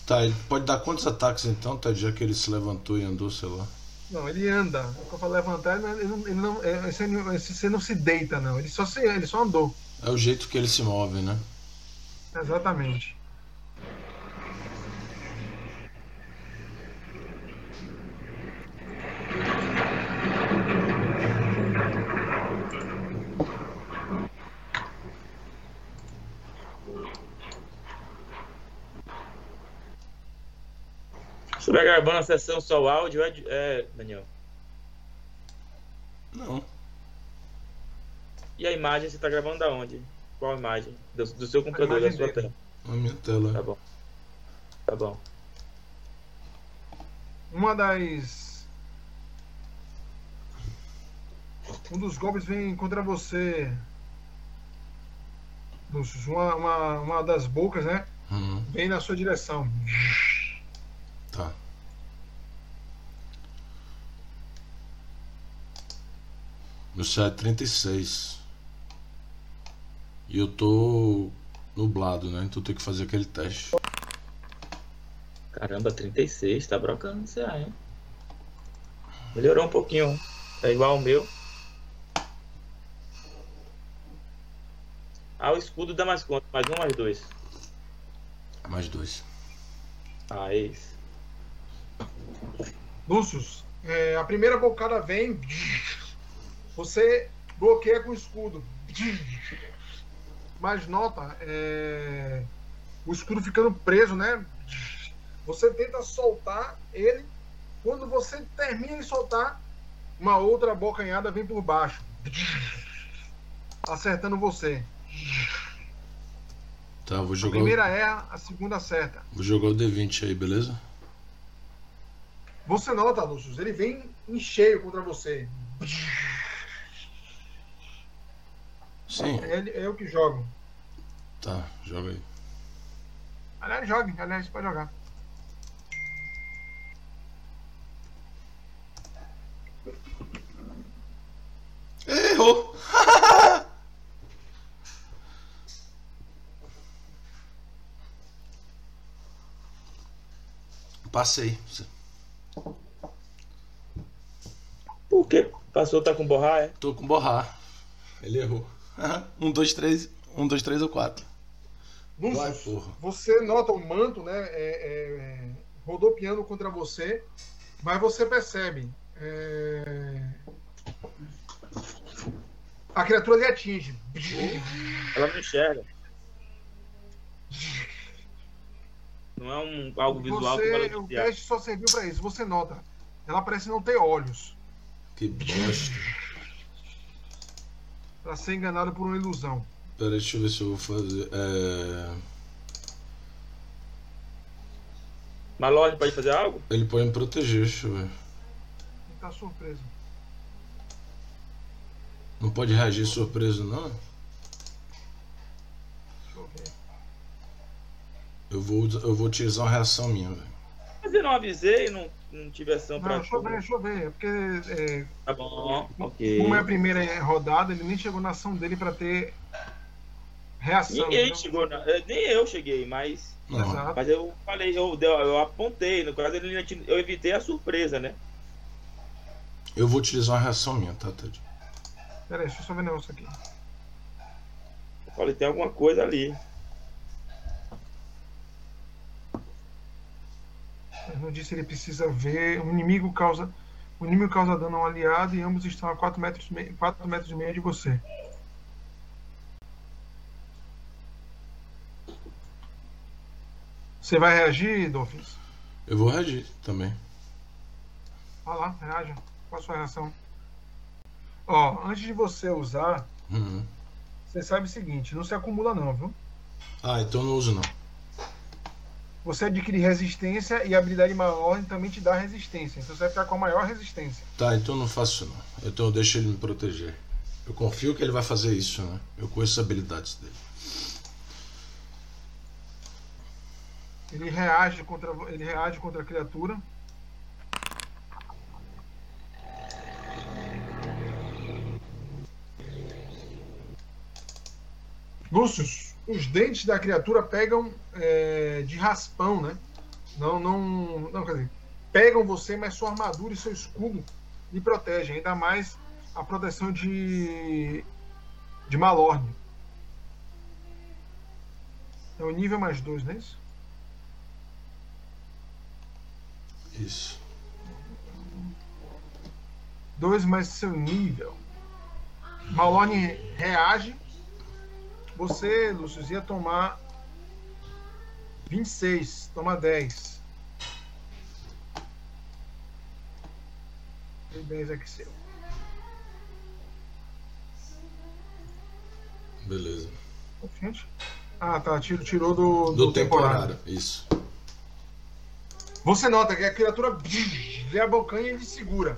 Tá, ele pode dar quantos ataques então, tá? Já que ele se levantou e andou, sei lá. Não, ele anda. Quando eu falo levantar, ele não, ele não, ele não- é, esse, esse- você não se deita, não. Ele só, se, ele só andou. É o jeito que ele se move, né? Exatamente. Você vai gravando a sessão só o áudio, é, é, Daniel? Não. E a imagem você tá gravando da onde? Qual imagem? Do, do seu computador, da sua dele. tela. Na minha tela. Tá bom. Tá bom. Uma das. Um dos golpes vem contra você. Uma, uma, uma das bocas, né? Uhum. Vem na sua direção. Tá. Meu CA é 36. E eu tô nublado, né? Então tenho que fazer aquele teste. Caramba, 36, tá brocando esse CA, hein? Melhorou um pouquinho. Tá igual ao meu. Ah, o escudo dá mais quanto? Mais um, mais dois. Mais dois. Ah, é isso. Lúcio, é, a primeira bocada vem. Você bloqueia com o escudo. mas nota é, o escudo ficando preso, né? Você tenta soltar ele. Quando você termina de soltar, uma outra bocanhada vem por baixo, acertando você. Tá, vou A jogar. primeira O... erra, a segunda acerta. Vou jogar o D20 aí, beleza? Você nota, Lúcio, ele vem em cheio contra você. Sim. É, ele- é eu que jogo. Tá, joga aí. Aliás, jogue. Aliás, pode jogar. Errou! Passei. Por que passou tá com borrar, é? Tô com borrar. Ele errou. Um, dois, três. Um, dois, três ou quatro. Lúcio, Vai, porra. você nota o manto, né? É, é, rodopiando contra você, mas você percebe. é, A criatura lhe atinge. Ela não enxerga. Não é um, algo visual que vai Você, o teste só serviu pra isso. Você nota. Ela parece não ter olhos. Que bosta. Pra ser enganada por uma ilusão. Pera, deixa eu ver se eu vou fazer. É... Mas Lorde pode fazer algo? Ele pode me proteger, deixa eu ver. Ele tá surpreso. Não pode reagir surpreso, não? Deixa eu ver. Eu vou, eu vou utilizar uma reação minha, velho. Mas eu não avisei, não, não tive ação Não, pra. deixa eu ver, deixa eu ver. É porque é, Tá bom, ok. como é a primeira rodada, ele nem chegou na ação dele pra ter reação. Ninguém entendeu? chegou, na... eh, nem eu cheguei, mas. Não. Mas eu falei, eu, eu, eu apontei, no caso ele, eu evitei a surpresa, né? Eu vou utilizar uma reação minha, tá, Ted? Pera aí, deixa eu só ver o negócio aqui. Eu falei, tem alguma coisa ali. Não disse ele precisa ver. O inimigo causa. O inimigo causa dano ao aliado e ambos estão a 4 metros, e meio- 4 metros e meio de você. Você vai reagir, Dolphins? Eu vou reagir também. Vai lá, reaja. Qual a sua reação? Ó, antes de você usar, Uhum. você sabe o seguinte: não se acumula, não, viu? Ah, então não uso não. Você adquire resistência e a habilidade maior também te dá resistência. Então você vai ficar com a maior resistência. Tá, então eu não faço isso não. Então eu deixo ele me proteger. Eu confio que ele vai fazer isso, né? Eu conheço as habilidades dele. Ele reage contra, ele reage contra a criatura. Lúcius, os dentes da criatura pegam é, de raspão, né? Não, não, não, quer dizer, pegam você, mas sua armadura e seu escudo lhe protegem, ainda mais a proteção de de Malorne. É o nível mais dois, não é isso? Isso. 2 mais seu nível. Malone reage. Você, Lúcio, ia tomar 26. Toma 10. Tem 10 aqui seu. Beleza. Confiante? Ah, tá. Tiro, tirou do, Do, temporário. Isso. Você nota que a criatura vê a bocanha e ele segura.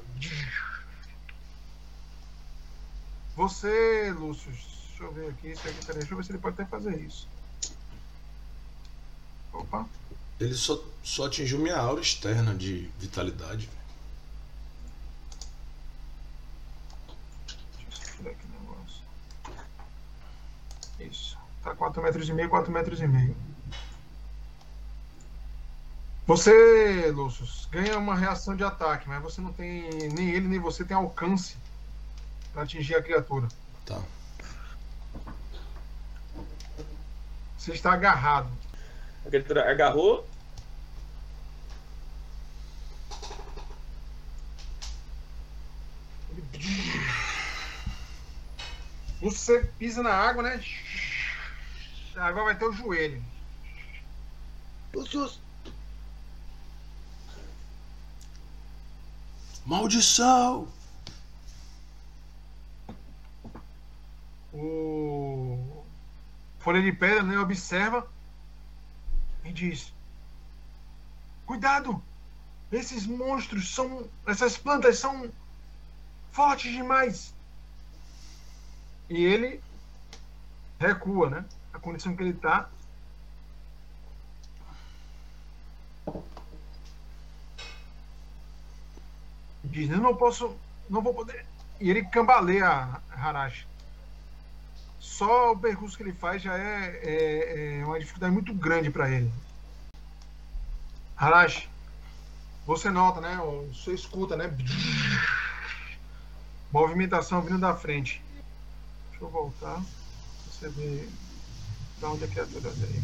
Você, Lúcio, deixa eu ver aqui, isso aqui, peraí, deixa eu ver se ele pode até fazer isso. Opa, Ele só, só atingiu minha aura externa de vitalidade. deixa eu tirar aqui o negócio. Isso. Tá 4 metros e meio, 4 metros e meio. Você, Lúcio, ganha uma reação de ataque, mas você não tem. Nem ele, nem você tem alcance para atingir a criatura. Tá. Você está agarrado. A criatura agarrou, Você pisa na água, né? agora vai ter o joelho. Lucius! Maldição! O Folha de Pedra né, observa e diz: Cuidado! Esses monstros são. Essas plantas são fortes demais. E ele recua, né? A condição que ele está. Diz: Eu não posso. Não vou poder. E ele cambaleia Harashi. Só o percurso que ele faz já é, é, é uma dificuldade muito grande para ele. Harashi, você nota, né? Você escuta, né? Movimentação vindo da frente. Deixa eu voltar. Você vê pra onde a criatura veio.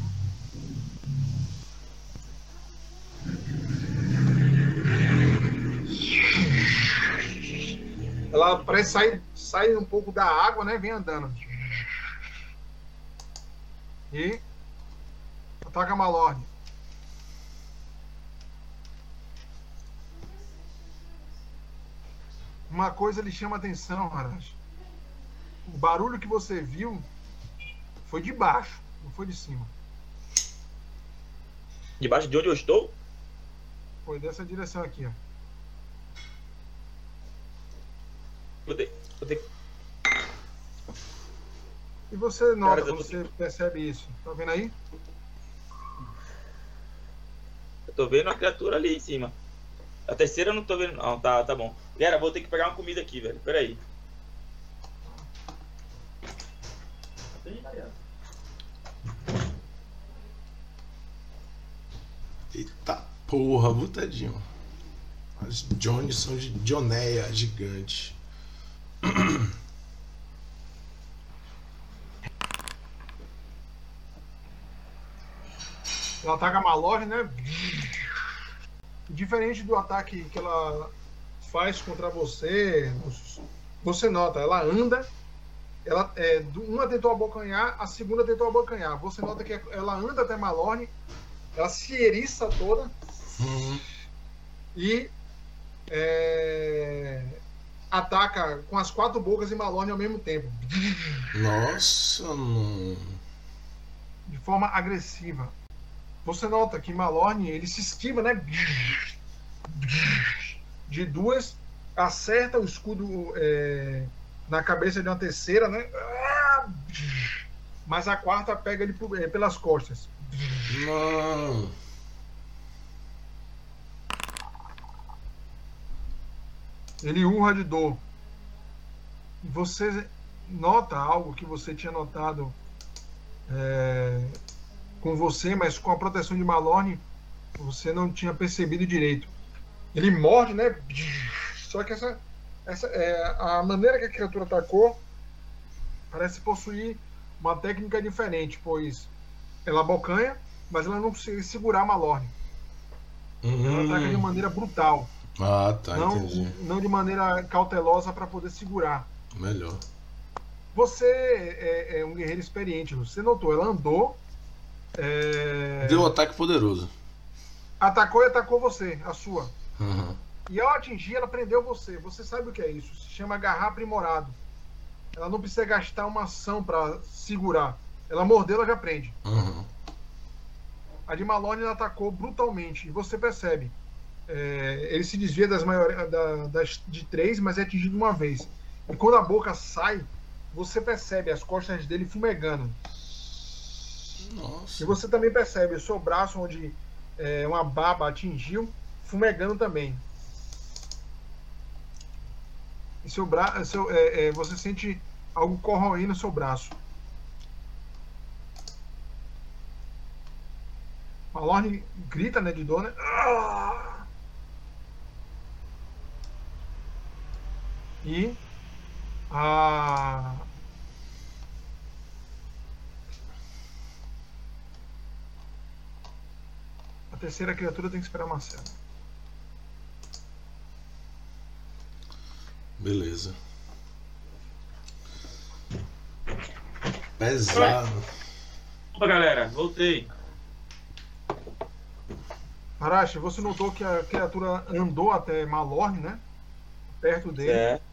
Ela parece sair, sair um pouco da água, né? Vem andando. E ataca a Malorne. Uma coisa lhe chama atenção, Haraj. O barulho que você viu foi de baixo, não foi de cima. Debaixo de onde eu estou? Foi dessa direção aqui, ó. Vou ter, vou ter... E você nota, Cara, eu tô- você percebe isso. Tá vendo aí? Eu tô vendo a criatura ali em cima. A terceira eu não tô vendo. Não, tá, tá bom. Galera, vou ter que pegar uma comida aqui, velho. Pera aí. Eita porra, botadinho. As Johnny são de Dioneia gigante. Ela ataca a Malorne, né? Diferente do ataque que ela faz contra você, você nota, ela anda, ela, é, do- uma tentou abocanhar, a segunda tentou abocanhar. Você nota que ela anda até Malorne, ela se eriça toda Hum, e é, ataca com as quatro bocas em Malorne ao mesmo tempo, nossa, não. de forma agressiva. Você nota que Malorne ele se esquiva, né? De duas, acerta o escudo é, na cabeça de uma terceira, né? Mas a quarta pega ele é, pelas costas. Não. Ele urra de dor. Você nota algo que você tinha notado é, com você, mas com a proteção de Malorne, você não tinha percebido direito. Ele morde, né? Só que essa, essa é, a maneira que a criatura atacou parece possuir uma técnica diferente, pois ela abocanha, mas ela não consegue segurar Malorne. Ela ataca de Hum. maneira brutal, Ah, tá, não, entendi. não de maneira cautelosa para poder segurar. Melhor. Você é, é um guerreiro experiente, você notou, ela andou, é, Deu um ataque poderoso. atacou e atacou você, a sua. Uhum. E ao atingir, ela prendeu você. Você sabe o que é isso? Se chama agarrar aprimorado. Ela não precisa gastar uma ação para segurar. Ela mordeu, ela já prende. Uhum. A de Malone atacou brutalmente. E você percebe. é, ele se desvia das, maiores, da- das de três, mas é atingido uma vez. E quando a boca sai, você percebe as costas dele fumegando. E Nossa. você também percebe o seu braço onde é, uma baba atingiu, fumegando também. E seu bra seu, é, é, você sente algo corroendo no seu braço. Malorne grita né, de dor, né? Ah! E a terceira criatura tem que esperar uma cena. Beleza. Pesado. Opa, galera, voltei. Arashi, você notou que a criatura andou até Malorne, né? Perto dele. Certo.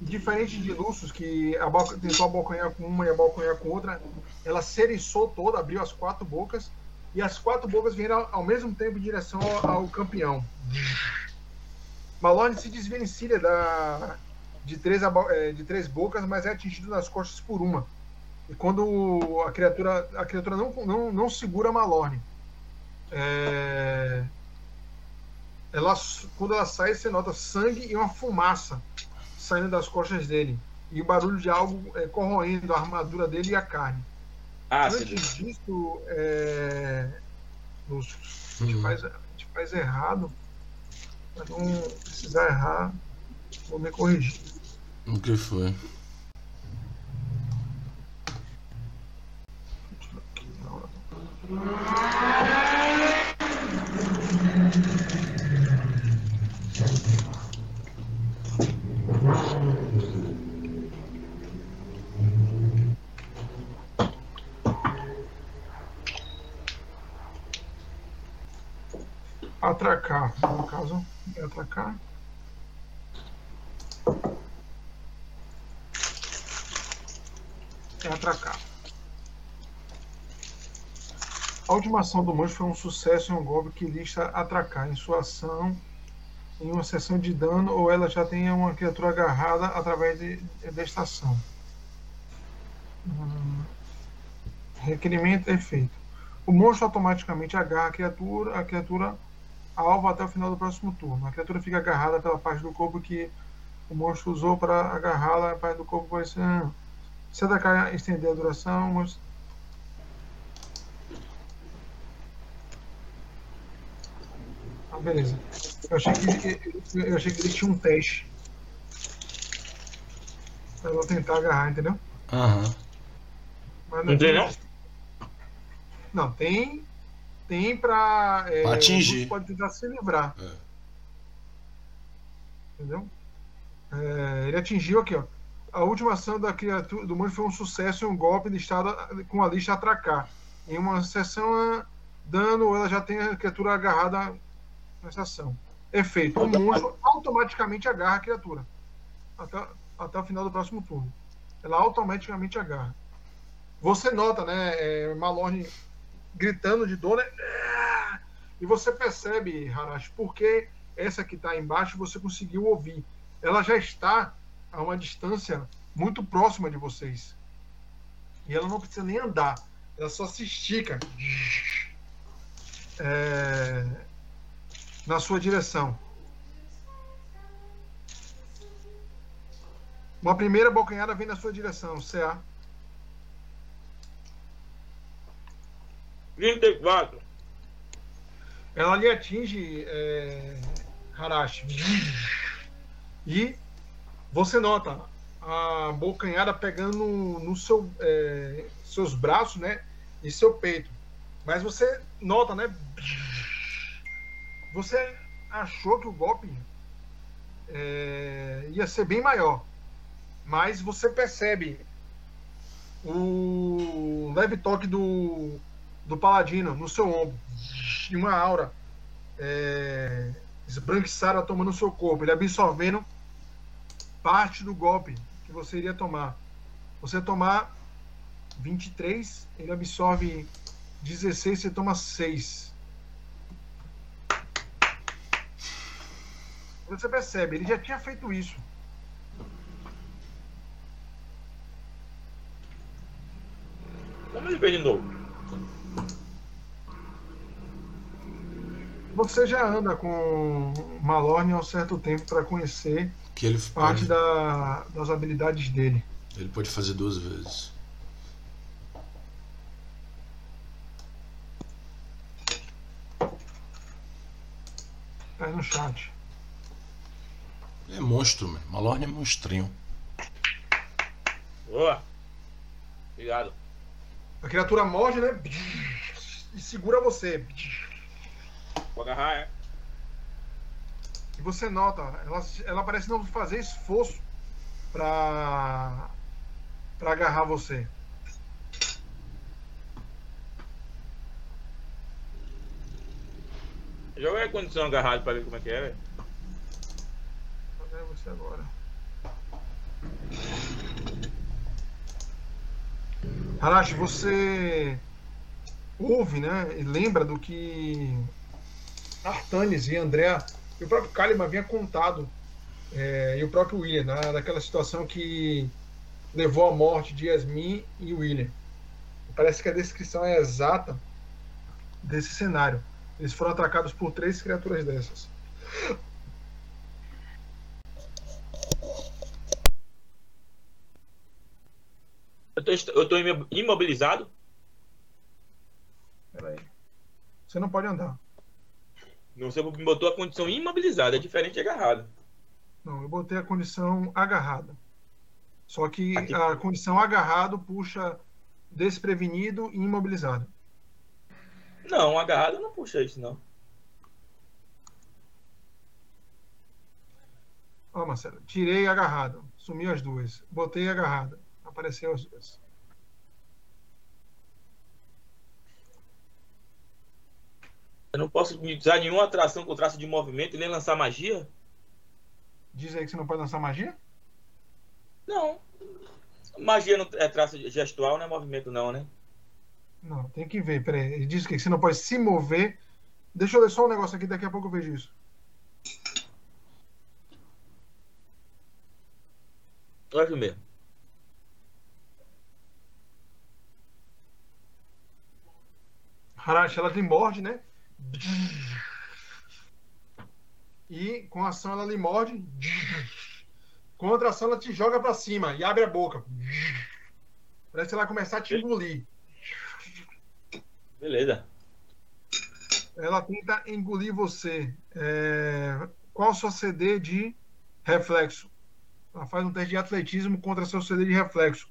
Diferente de Lucius, que a boca, tentou abocanhar com uma e abocanhar com outra, ela seriçou toda, abriu as quatro bocas, e as quatro bocas vieram ao, mesmo tempo em direção ao, ao campeão. Malorne se desvencilha da, de, três, eh, de três bocas, mas é atingido nas costas por uma. E quando a criatura, a criatura não, não, não segura Malorne. É, ela, quando ela sai, você nota sangue e uma fumaça saindo das costas dele. E o barulho de algo é, corroendo a armadura dele e a carne. Ácido. Antes disso, é, nos- a, gente Hum. faz, a gente faz errado. Pra não precisar errar, vou me corrigir. O que foi? Atracar, no caso, é. É atracar. A última ação do monstro foi um sucesso em um golpe que lista atracar em sua ação em uma sessão de dano ou ela já tenha uma criatura agarrada através de, desta ação. Hum. Requerimento é feito. O monstro automaticamente agarra a criatura, a criatura alvo até o final do próximo turno. A criatura fica agarrada pela parte do corpo que o monstro usou para agarrá-la. A parte do corpo vai ser. Se atacar estender a duração, o monstro. Ah, beleza. Eu achei que, ele- eu achei que ele tinha um teste. Pra ela tentar agarrar, entendeu? Aham. Mas Não tem, não? Não, tem. Tem pra. É, atingir. pode tentar se livrar. É. Entendeu? É, ele atingiu aqui, ó. A última ação da criatura do monstro foi um sucesso em um golpe listado com a lista atracar. Em uma sessão, dano ela já tem a criatura agarrada nessa ação. Efeito: o monstro automaticamente agarra a criatura. Até, até o final do próximo turno. Ela automaticamente agarra. Você nota, né, é, Malorne gritando de dor, né? E você percebe, Harashi, porque essa que está embaixo você conseguiu ouvir. Ela já está a uma distância muito próxima de vocês. E ela não precisa nem andar. Ela só se estica é, na sua direção. Uma primeira bocanhada vem na sua direção, CA. 34. Ela lhe atinge é, Harashi. E você nota a bocanhada pegando no, seu, é, seus braços, né? E seu peito. Mas você nota, né? Você achou que o golpe é, ia ser bem maior. Mas você percebe o leve toque do, do paladino no seu ombro. E uma aura é, esbranquiçada tomando seu corpo. Ele absorvendo parte do golpe que você iria tomar. Você tomar 23, ele absorve 16, você toma 6. Você percebe, ele já tinha feito isso. Vamos ver de novo. Você já anda com Malorne há um certo tempo para conhecer Que ele parte pode, da, das habilidades dele. ele pode fazer duas vezes. Tá aí no chat. Ele é monstro, mano. Malorne é monstrinho. Boa. Obrigado. A criatura morde, né? E segura você. Vou agarrar. É. E você nota, ela, ela parece não fazer esforço pra, pra agarrar você. Joga a condição agarrado pra ver como é que é, era. Vou agarrar você agora. Harashi, você ouve, né? E lembra do que Artanes e André e o próprio Kalimann havia contado, é, e o próprio William, né, daquela situação que levou à morte de Yasmin e William. Parece que a descrição é exata desse cenário. Eles foram atacados por três criaturas dessas. Eu tô, est- eu tô imo- imobilizado? Peraí. Você não pode andar. Não, Você botou a condição imobilizada, é diferente de agarrado. Não, eu botei a condição agarrada. Só que Aqui. a condição agarrado puxa desprevenido e imobilizado. Não, agarrado não puxa isso, não. Ó, Marcelo, tirei agarrado. Sumiu as duas. Botei agarrado. Apareceu as duas. Eu não posso usar nenhuma atração com traço de movimento e nem lançar magia? Diz aí que você não pode lançar magia? Não. Magia não é traço gestual, não é movimento, não, né? Não, tem que ver. Peraí. Ele diz que você não pode se mover. Deixa eu ler só um negócio aqui, daqui a pouco eu vejo isso. Olha mesmo. Harashi, ela te morde, né? E com a ação ela lhe morde. Com outra ação ela te joga pra cima e abre a boca. Parece que ela começar a te engolir. Beleza. Ela tenta engolir você. É, Qual seu CD de reflexo? Ela faz um teste de atletismo contra seu CD de reflexo.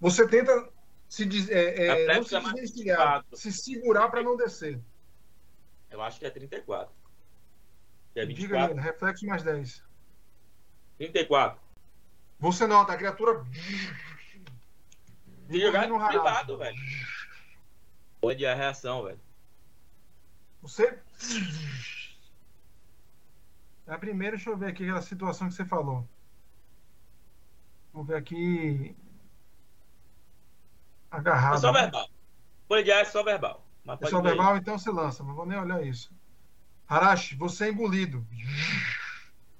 Você tenta se des... é, é, se é quatro. se segurar para não descer. Eu acho que é 34. Que é Diga 24. reflexo mais 10. 34. Você nota, a criatura. Se jogar no privado, velho. Pode a reação, velho. Você. É a primeira, deixa eu ver aqui aquela situação que você falou. Vamos ver aqui. Agarrado. É só né? verbal. Folha de ar é só verbal. Mas É pode só ver aí. verbal, então você lança. Não vou nem olhar isso. Harashi, você é engolido.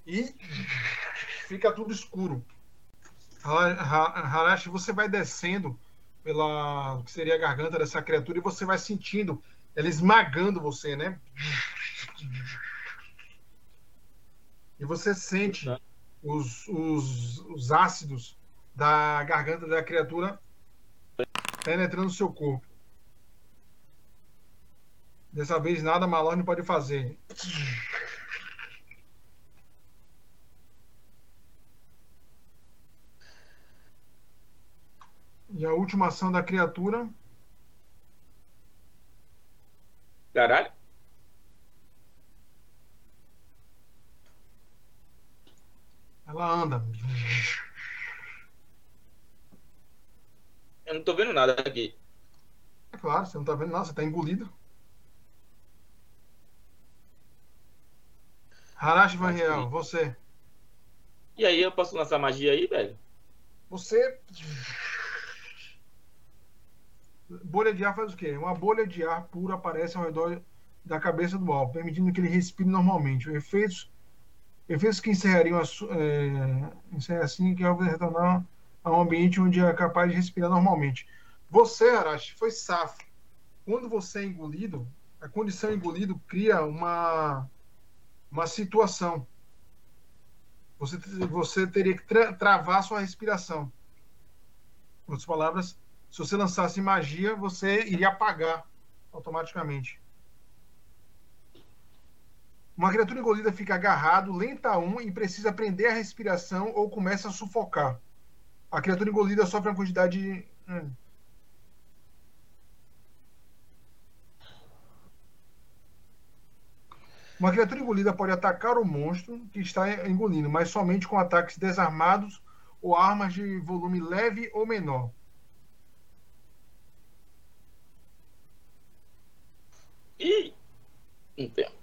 E fica tudo escuro. Ha- Ha- Harashi, você vai descendo pela que seria a garganta dessa criatura e você vai sentindo ela esmagando você, né? E você sente os, os, os ácidos da garganta da criatura penetrando no seu corpo. Dessa vez nada Malone pode fazer. E a última ação da criatura Caralho. ela anda. Eu não tô vendo nada aqui. É claro, você não tá vendo nada, você tá engolido. Harashi Van Riel, você. E aí eu posso lançar magia aí, velho? Você. Bolha de ar faz o quê? Uma bolha de ar puro aparece ao redor da cabeça do alvo, permitindo que ele respire normalmente. Os efeitos, efeitos que encerrariam a é, encerra assim que o alvo retornar a um ambiente onde é capaz de respirar normalmente. Você, Arashi, foi safo. Quando você é engolido, a condição engolido cria uma, uma situação. Você, você teria que tra- travar sua respiração. Em outras palavras, se você lançasse magia, você iria apagar automaticamente. Uma criatura engolida fica agarrado, lenta um e precisa prender a respiração ou começa a sufocar. A criatura engolida sofre uma quantidade. de- hum. Uma criatura engolida pode atacar o monstro que está engolindo, mas somente com ataques desarmados ou armas de volume leve ou menor. E entendo.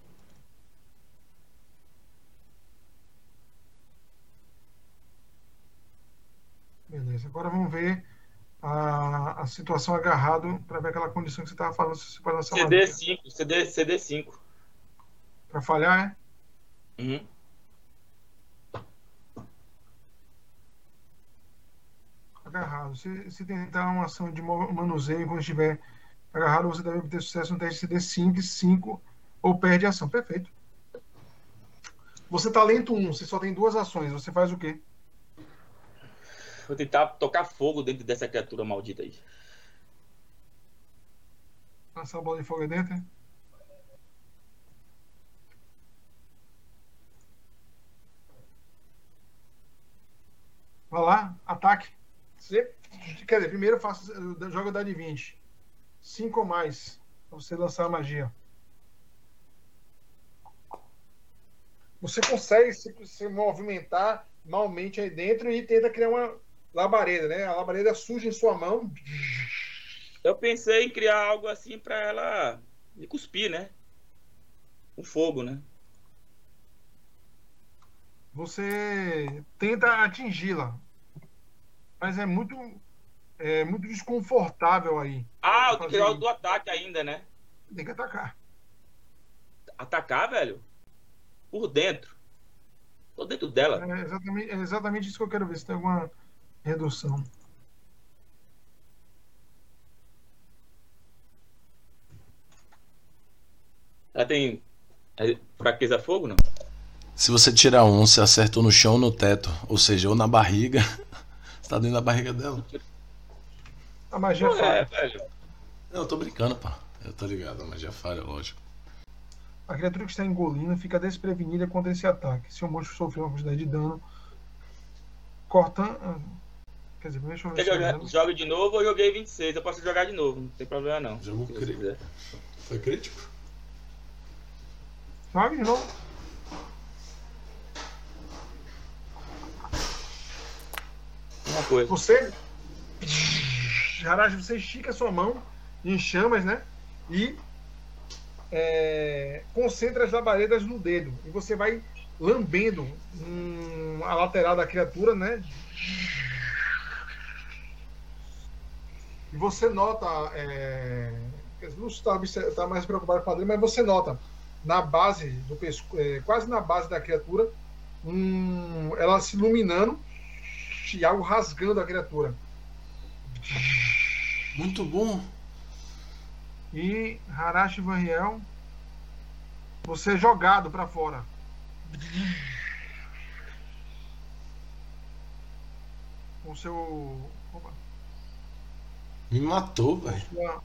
Beleza, agora vamos ver a, a situação agarrado para ver aquela condição que você estava falando. Se CD5, CD, CD5 para falhar, é? Uhum. Agarrado. Se, se tentar uma ação de manuseio quando estiver agarrado, você deve ter sucesso no teste CD 5, 5 ou perde a ação. Perfeito. Você tá lento 1, você só tem duas ações. Você faz o quê? Vou tentar tocar fogo dentro dessa criatura maldita aí. Lançar a bola de fogo aí dentro? é? Vai lá, ataque. Você, quer dizer, primeiro faça, joga o dado de 20. 5 ou mais. Pra você lançar a magia. Você consegue se, se movimentar malmente aí dentro e tenta criar uma labareda, né? A labareda surge em sua mão. Eu pensei em criar algo assim pra ela me cuspir, né? Um fogo, né? você tenta atingi-la. Mas é muito é muito desconfortável aí. Ah, eu tenho que Fazer criar o isso. do ataque ainda, né? Tem que atacar. Atacar, velho? Por dentro. Tô dentro dela. É exatamente, é exatamente isso que eu quero ver se tem alguma redução. Ela tem é, fraqueza a fogo, não? Se você tirar um, você acertou no chão ou no teto, ou seja, ou na barriga. Você tá dentro da barriga dela. A magia É, falha. velho. Não, eu tô brincando, pá. Eu tô ligado, a magia falha, lógico. A criatura que está engolindo fica desprevenida contra esse ataque. Se o monstro sofrer uma quantidade de dano, cortando. ah, Quer dizer, deixa eu ver lembro. jogue de novo? Eu joguei 26. Eu posso jogar de novo, não tem problema não. Você crítico. Foi crítico? Jogue de novo. Uma coisa. Você. Harashi, você estica a sua mão em chamas, né? E é, concentra as labaredas no dedo. E você vai lambendo hum, a lateral da criatura, né? E você nota. É, não está tá mais preocupado com o padrão, mas você nota na base do pescoço, é, quase na base da criatura, ela se iluminando algo rasgando a criatura. Muito bom. E Harashi Vanriel, você é jogado para fora. Com seu. Opa, Me matou, velho. sua,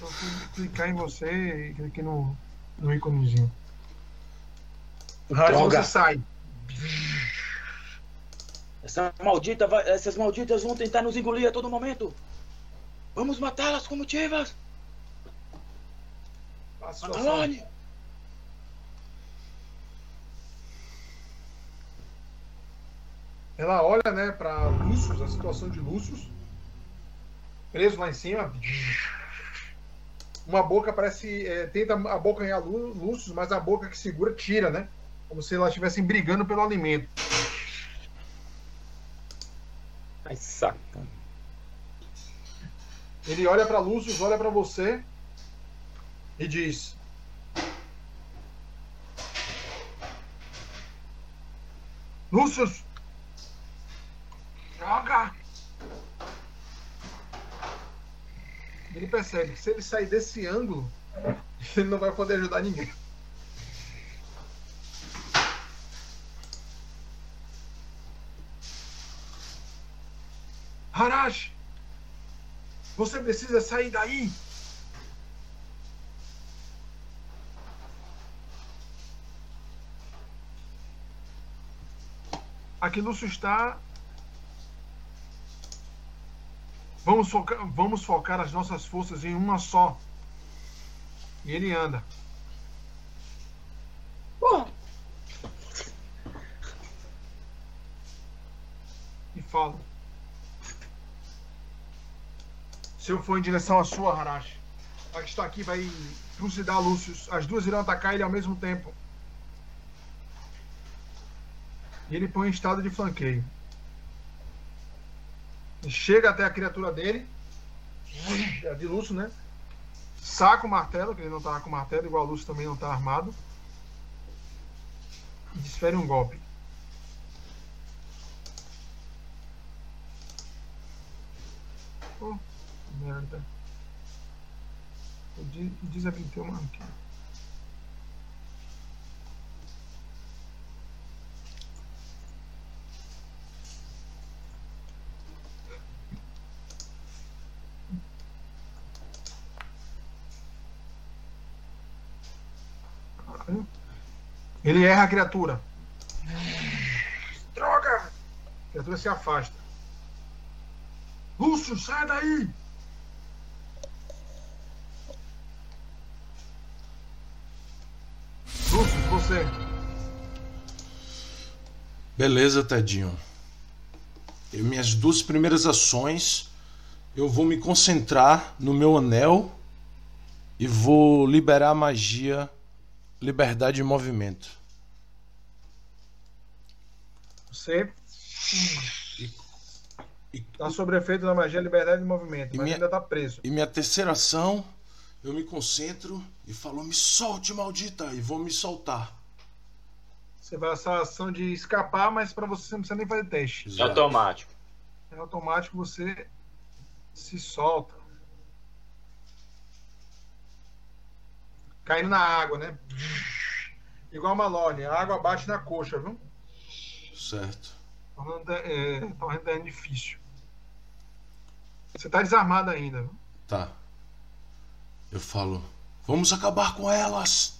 eu fui clicar em você e cliquei no, no íconezinho. Harashi, você sai. Essa maldita vai- essas malditas vão tentar nos engolir a todo momento. Vamos matá-las. A situação. Alone. Ela olha, né, para Lúcius, a situação de Lúcius, preso lá em cima. Uma boca parece. é, tenta a boca ganhar Lú- Lúcius, mas a boca que segura tira, né? Como se elas estivessem brigando pelo alimento. Saca. Ele olha para Lúcius, olha para você e diz: Lúcius, joga! Ele percebe que se ele sair desse ângulo, ele não vai poder ajudar ninguém. Harashi, você precisa sair daí. Aqui Lúcio está. Vamos focar, vamos focar as nossas forças em uma só. E ele anda. Porra. e fala. Se eu for em direção à sua, Harashi, a que está aqui vai trucidar Lúcius. As duas irão atacar ele ao mesmo tempo. E ele põe em estado de flanqueio. chega até a criatura dele, é de Lúcio, né? Saca o martelo, que ele não tava com martelo, igual Lúcio também não tá armado. E desfere um golpe. Oh, merda. Eu de- desabilitei uma aqui. Ele erra a criatura. Droga! A criatura se afasta. Lúcio, sai daí! Lúcio, você. Beleza, Tedinho. E minhas duas primeiras ações, eu vou me concentrar no meu anel e vou liberar a magia Liberdade de Movimento. Você E, tá sob efeito da magia liberdade de movimento, mas minha- ainda tá preso. e minha terceira ação, eu me concentro e falo: Me solte, maldita! E vou me soltar. Você vai essa ação de escapar, mas pra você você não precisa nem fazer teste. É automático. É automático, você se solta. Caindo na água, né? Igual uma Malone, a água bate na coxa, viu? Certo. Tornando, é, tornando difícil. Você tá desarmado ainda. viu? Tá. Eu falo: Vamos acabar com elas!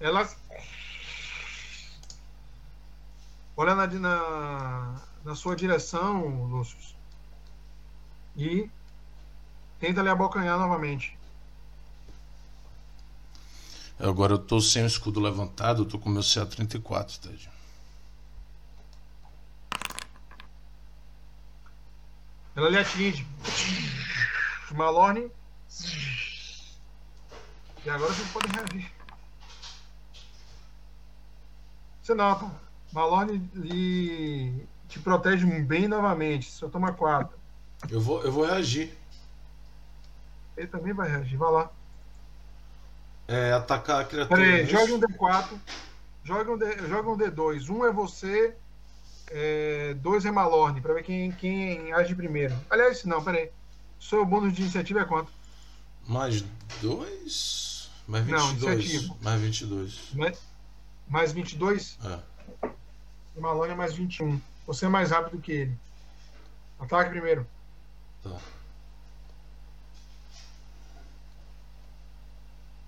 Elas. Olha na, na, na sua direção, Lúcio. E tenta lhe abocanhar novamente. Agora eu tô sem o escudo levantado, eu tô com o meu CA34, Ted. Ela lhe atinge. Malorne. E agora vocês podem reagir. Você nota. Malorne lhe te protege bem novamente. Só toma 4. Eu vou, eu vou reagir. Ele também vai reagir. Vai lá. É, atacar a criatura. Pera aí, é isso? jogue um D4. Joga um, D, joga um D2. Um é você. É, dois é Malorne. Pra ver quem, quem age primeiro. Aliás, não, pera aí. Seu bônus de iniciativa é quanto? Mais dois? Mais Não, 22. iniciativa. mais 22. Mais, mais 22? É. O Malone é mais 21. Você é mais rápido que ele. Ataque primeiro. Tá.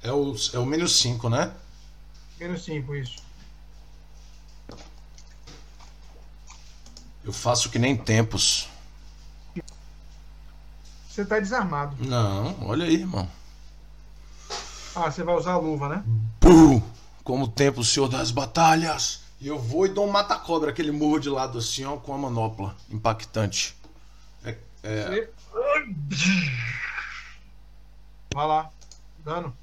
É o, é o menos 5, né? Menos 5, isso. Eu faço que nem tempos. Você tá desarmado. Não, olha aí, irmão. Ah, você vai usar a luva, né? Puh! Como tempo, o senhor das batalhas. E eu vou e dou um mata-cobra, aquele murro de lado assim, ó, com a manopla. Impactante. É, é, Você... Vai lá. Dano.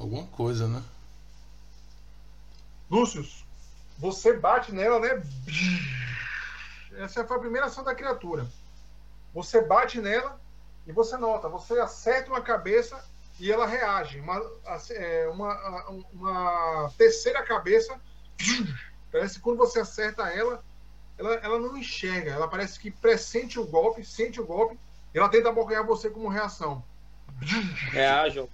alguma coisa, né? Lúcius, você bate nela, né? Essa foi a primeira ação da criatura. Você bate nela e você nota, você acerta uma cabeça e ela reage. Uma, é, uma, uma terceira cabeça. Parece que quando você acerta ela, ela, ela não enxerga. Ela parece que pressente o golpe, sente o golpe, e ela tenta abocanhar você como reação. Reajam.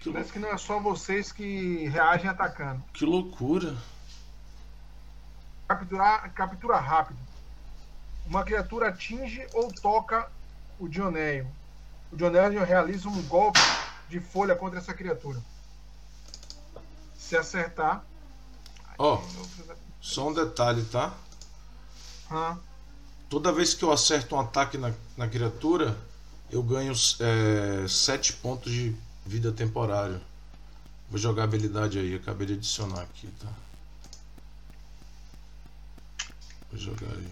Que, Parece que não é só vocês que reagem atacando. que loucura. Capturar, captura rápido. Uma criatura atinge ou toca o Dionéio. O Dionéio realiza um golpe de folha contra essa criatura. Se acertar. Ó, só um detalhe, tá? Ah, Toda vez que eu acerto um ataque na, na criatura, eu ganho 7 pontos de vida temporário. Vou jogar a habilidade aí, acabei de adicionar aqui, tá? Vou jogar aí.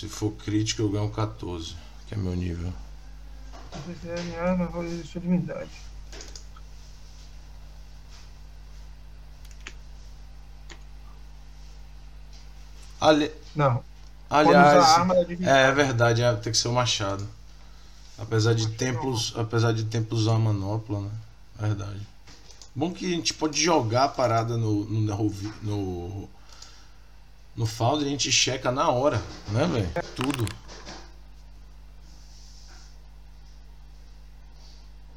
Se for crítico, eu ganho 14, que é meu nível. Você arma, valor sua divindade. Ali... Não. Aliás, arma é, é verdade, é, tem que ser o machado. Apesar de templos, apesar de templos usar a manopla, né? Verdade. Bom que a gente pode jogar a parada no no no, no, Foundry, a gente checa na hora, né, velho? Tudo.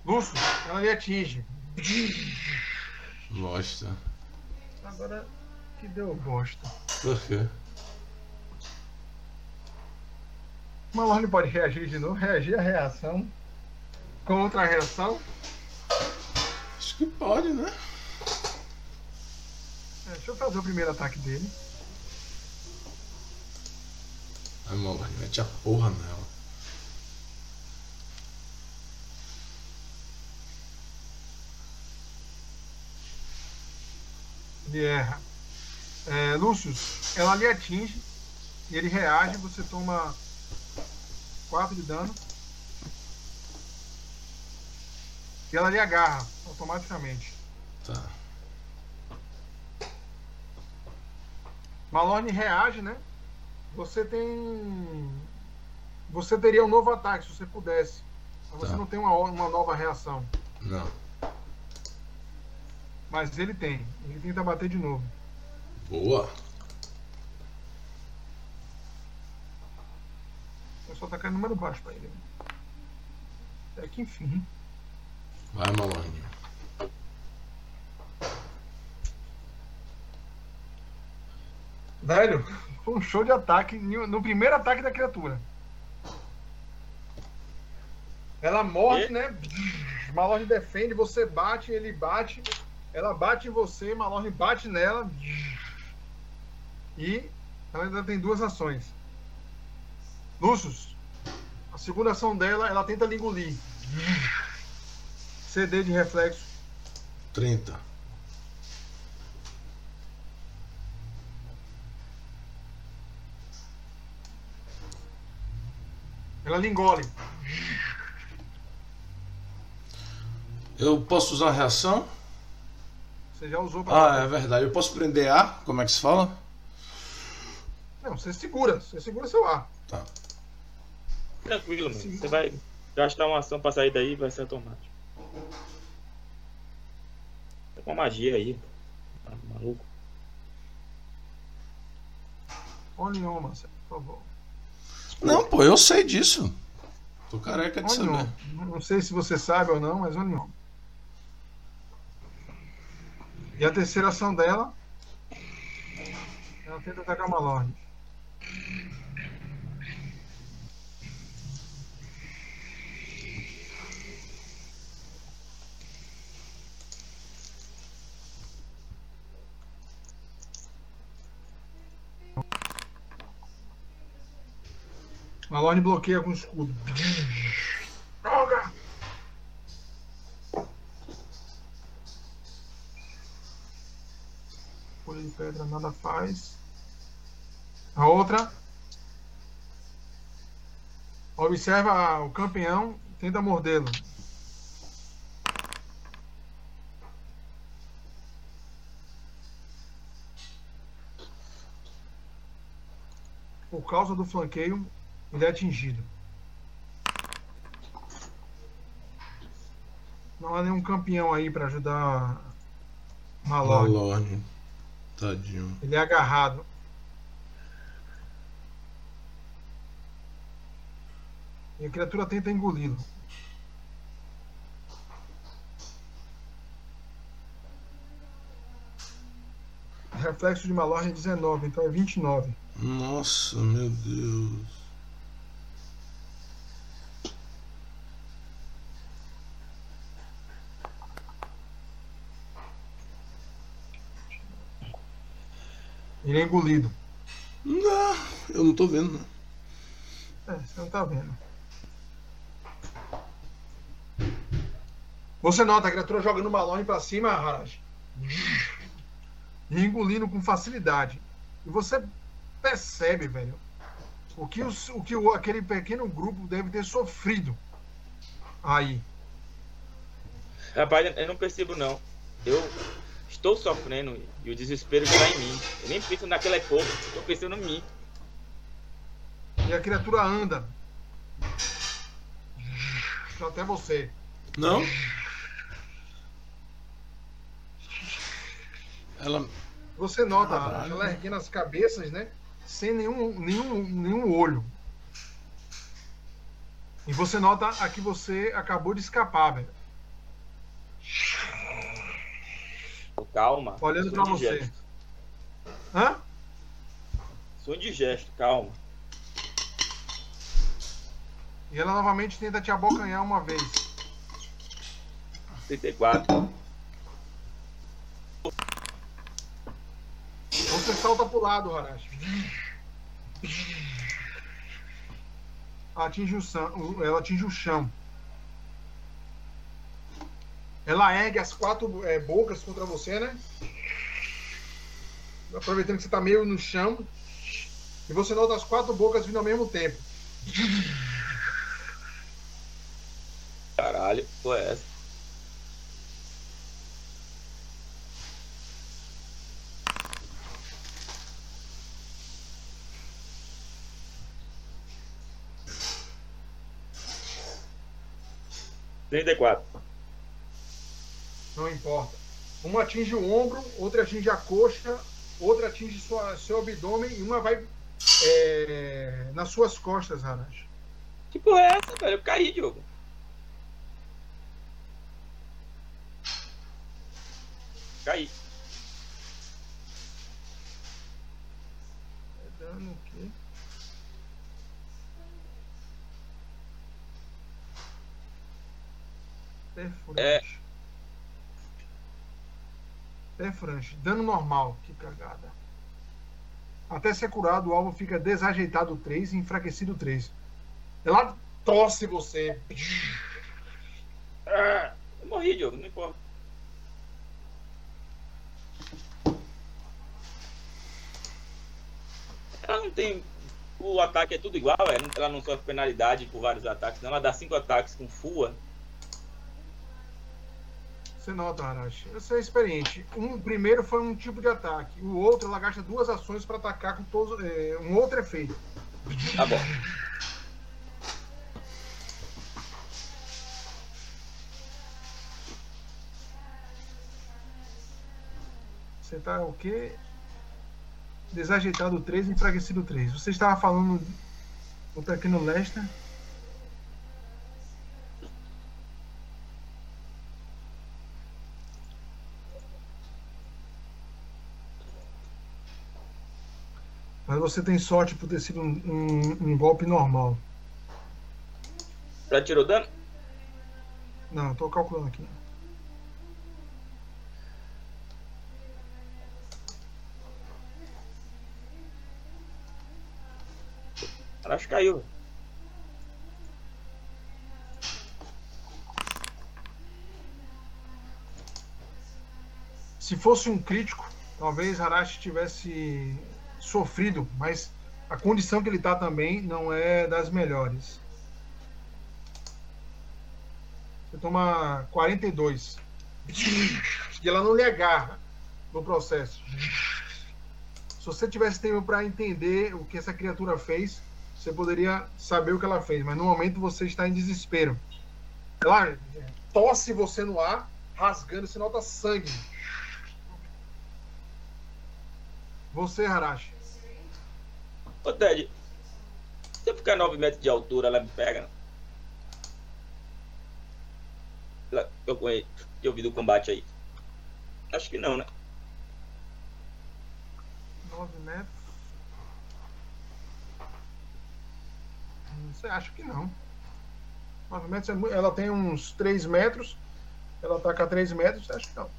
Lúcio, ela lhe atinge. Bosta. Agora que deu bosta. Por quê? O Malone pode reagir de novo, reagir à reação. Com outra reação. Acho que pode, né? É, deixa eu fazer o primeiro ataque dele. Ai, mano, mete a porra nela. Ele erra. É, Lúcio, ela lhe atinge. E ele reage, você toma 4 de dano. E ela lhe agarra automaticamente. Tá. Malone reage, né? Você tem. Você teria um novo ataque se você pudesse. Mas você Tá. não tem uma, uma nova reação. Não. Mas ele tem. Ele tenta bater de novo. Boa. Eu só tacar número baixo pra ele. Até que enfim. Vai, Malone. Velho, foi um show de ataque no primeiro ataque da criatura. Ela morde, E? né? Malorne defende, você bate, ele bate. Ela bate em você, Malorne bate nela. E ela ainda tem duas ações. Lucius, a segunda ação dela, ela tenta lhe engolir. CD de reflexo. 30. Ela lhe engole. Eu posso usar a reação? Você já usou pra. Ah, é verdade. Eu posso prender A? Como é que se fala? Não, você segura. Você segura seu ar. Tá. Tranquilo, mano. Você vai gastar uma ação pra sair daí e vai ser automático. Tá com uma magia aí. Tá maluco. Olhe on, Marcelo, por favor. Não, pô, eu sei disso. Tô careca de Olhe saber. Não sei se você sabe ou não, mas olhe on. E a terceira ação dela. Ela tenta atacar uma Lorde. Malone bloqueia com escudo. Droga! Folha de pedra nada faz. A outra. Observa o campeão, tenta mordê-lo. Por causa do flanqueio, ele é atingido. Não há nenhum campeão aí para ajudar Malone. Malorne. Tadinho. Ele é agarrado. E a criatura tenta engoli-lo. Reflexo de Malorne é 19, então é 29. Nossa, meu Deus. Ele é engolido. Não, eu não tô vendo. né? É, você não tá vendo. Você nota a criatura jogando o Malone pra cima, Haraj. E engolindo com facilidade. E você percebe, velho, o que, os- o que o- aquele pequeno grupo deve ter sofrido Aí. Rapaz, eu não percebo não. Eu estou sofrendo e o desespero está em mim. Eu nem penso naquela coisa, estou pensando em mim. E a criatura anda. Até você. Não? Ela. Você nota ah, ela erguendo as cabeças, né? Sem nenhum, nenhum, nenhum olho. E você nota a que você acabou de escapar, velho. Calma. Olhando pra você. Gesto. Hã? Sou de gesto, calma. E ela novamente tenta te abocanhar uma vez. 34. Você salta pro lado, Harashi. Atinge o chão, ela atinge o chão. Ela ergue as quatro é, bocas contra você, né? Aproveitando que você tá meio no chão. E você nota as quatro bocas vindo ao mesmo tempo. Caralho, foi é essa? Trinta e quatro. Não importa. Uma atinge o ombro, outra atinge a coxa, outra atinge sua, seu abdômen e uma vai é, nas suas costas, Harash. Que porra é essa, velho? Eu caí, Diogo. Caí. É dano o quê? Perfurante. É. Perfurante. Dano normal. Que cagada. Até ser curado, o alvo fica desajeitado 3 e enfraquecido 3. Ela tosse você. Ah, eu morri, Diogo, não importa. Ela não tem. O ataque é tudo igual, é? ela não sofre penalidade por vários ataques, não. Ela dá 5 ataques com FUA. Você nota, Harashi. Você é experiente. Um primeiro foi um tipo de ataque. O outro, ela gasta duas ações para atacar com todos, é, um outro efeito. Tá bom. Você tá o quê? Desajeitado 3, enfraquecido 3. Você estava falando do pequeno Lester. Você tem sorte por ter sido um, um, um golpe normal. Já tirou dano? Não, estou calculando aqui. Acho que caiu. Se fosse um crítico, talvez Harashi tivesse sofrido, mas a condição que ele está também não é das melhores. Você toma 42. E ela não lhe agarra no processo. Se você tivesse tempo para entender o que essa criatura fez, você poderia saber o que ela fez, mas no momento você está em desespero. Ela tosse você no ar, rasgando, você nota sangue. Você, Harashi. Ô, Ted, se eu ficar 9 metros de altura, ela me pega? Ela, eu, eu vi do combate aí. Acho que não, né? 9 metros. Você acha que não. 9 metros é, ela tem uns 3 metros. Ela ataca 3 metros, você acha que não.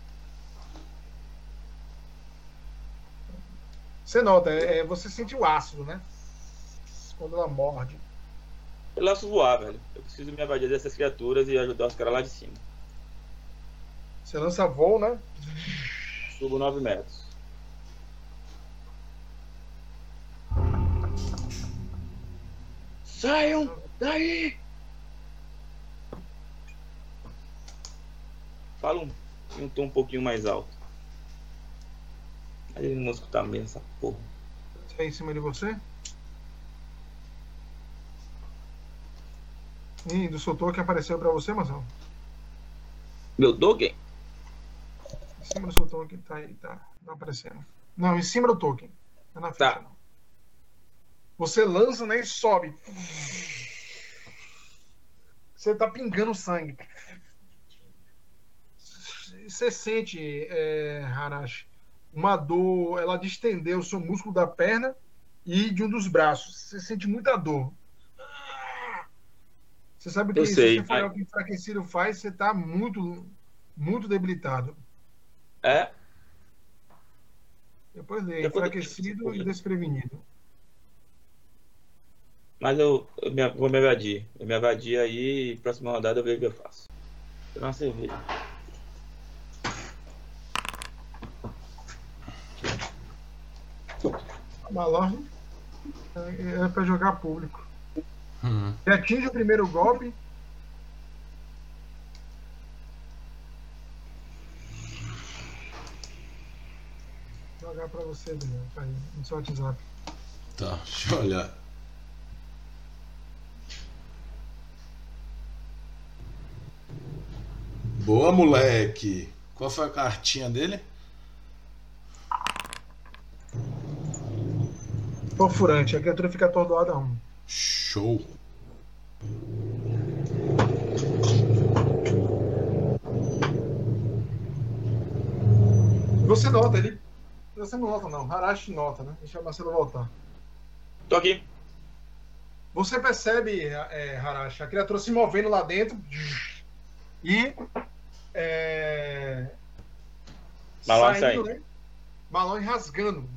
Você nota, é, é, você sente o ácido, né? Quando ela morde. Eu lanço voar, velho. Eu preciso me evadir dessas criaturas e ajudar os caras lá de cima. Você lança voo, né? Subo 9 metros. Saiam daí! fala um, em um tom um pouquinho mais alto. Ele não escutar mesmo essa porra. Tá em cima de você? E do seu token apareceu pra você, Marcelo? Meu token? Em cima do seu token, tá aí, tá. Não aparecendo. Não, em cima do token. Não é na ficha, Tá. não. Você lança, né, e sobe. Você tá pingando sangue. Você sente, é, Harashi, uma dor, ela distendeu o seu músculo da perna e de um dos braços. Você sente muita dor. Você sabe que Eu se sei, você for o que enfraquecido faz, você tá muito, muito debilitado. É? Depois eu- enfraquecido e desprevenido. Mas eu, eu me- vou me evadir. Eu me evadir aí, próxima rodada eu vejo o que eu faço. Vou pegar uma cerveja. Malorne é para jogar público. Hum. Ele atinge o primeiro golpe. Vou jogar para você, Daniel, tá aí, no seu WhatsApp. Tá, deixa eu olhar. Boa, moleque. Qual foi a cartinha dele? Fofurante, a criatura fica atordoada a um. Show. Você nota, ele. Você não nota, não. Harashi nota, né? Deixa o Marcelo voltar. Tô aqui. Você percebe, é, Harashi, a criatura se movendo lá dentro e. É, Balão saindo, né? Balão rasgando.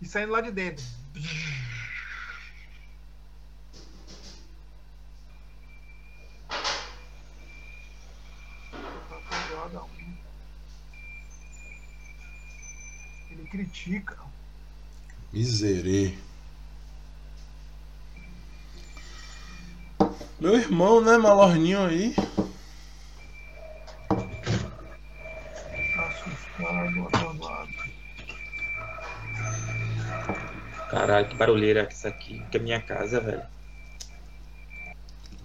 E saindo lá de dentro. Ele critica. Miserê. Meu irmão, né, Malorninho aí? Caralho, que barulheira que isso aqui. Que é minha casa, velho.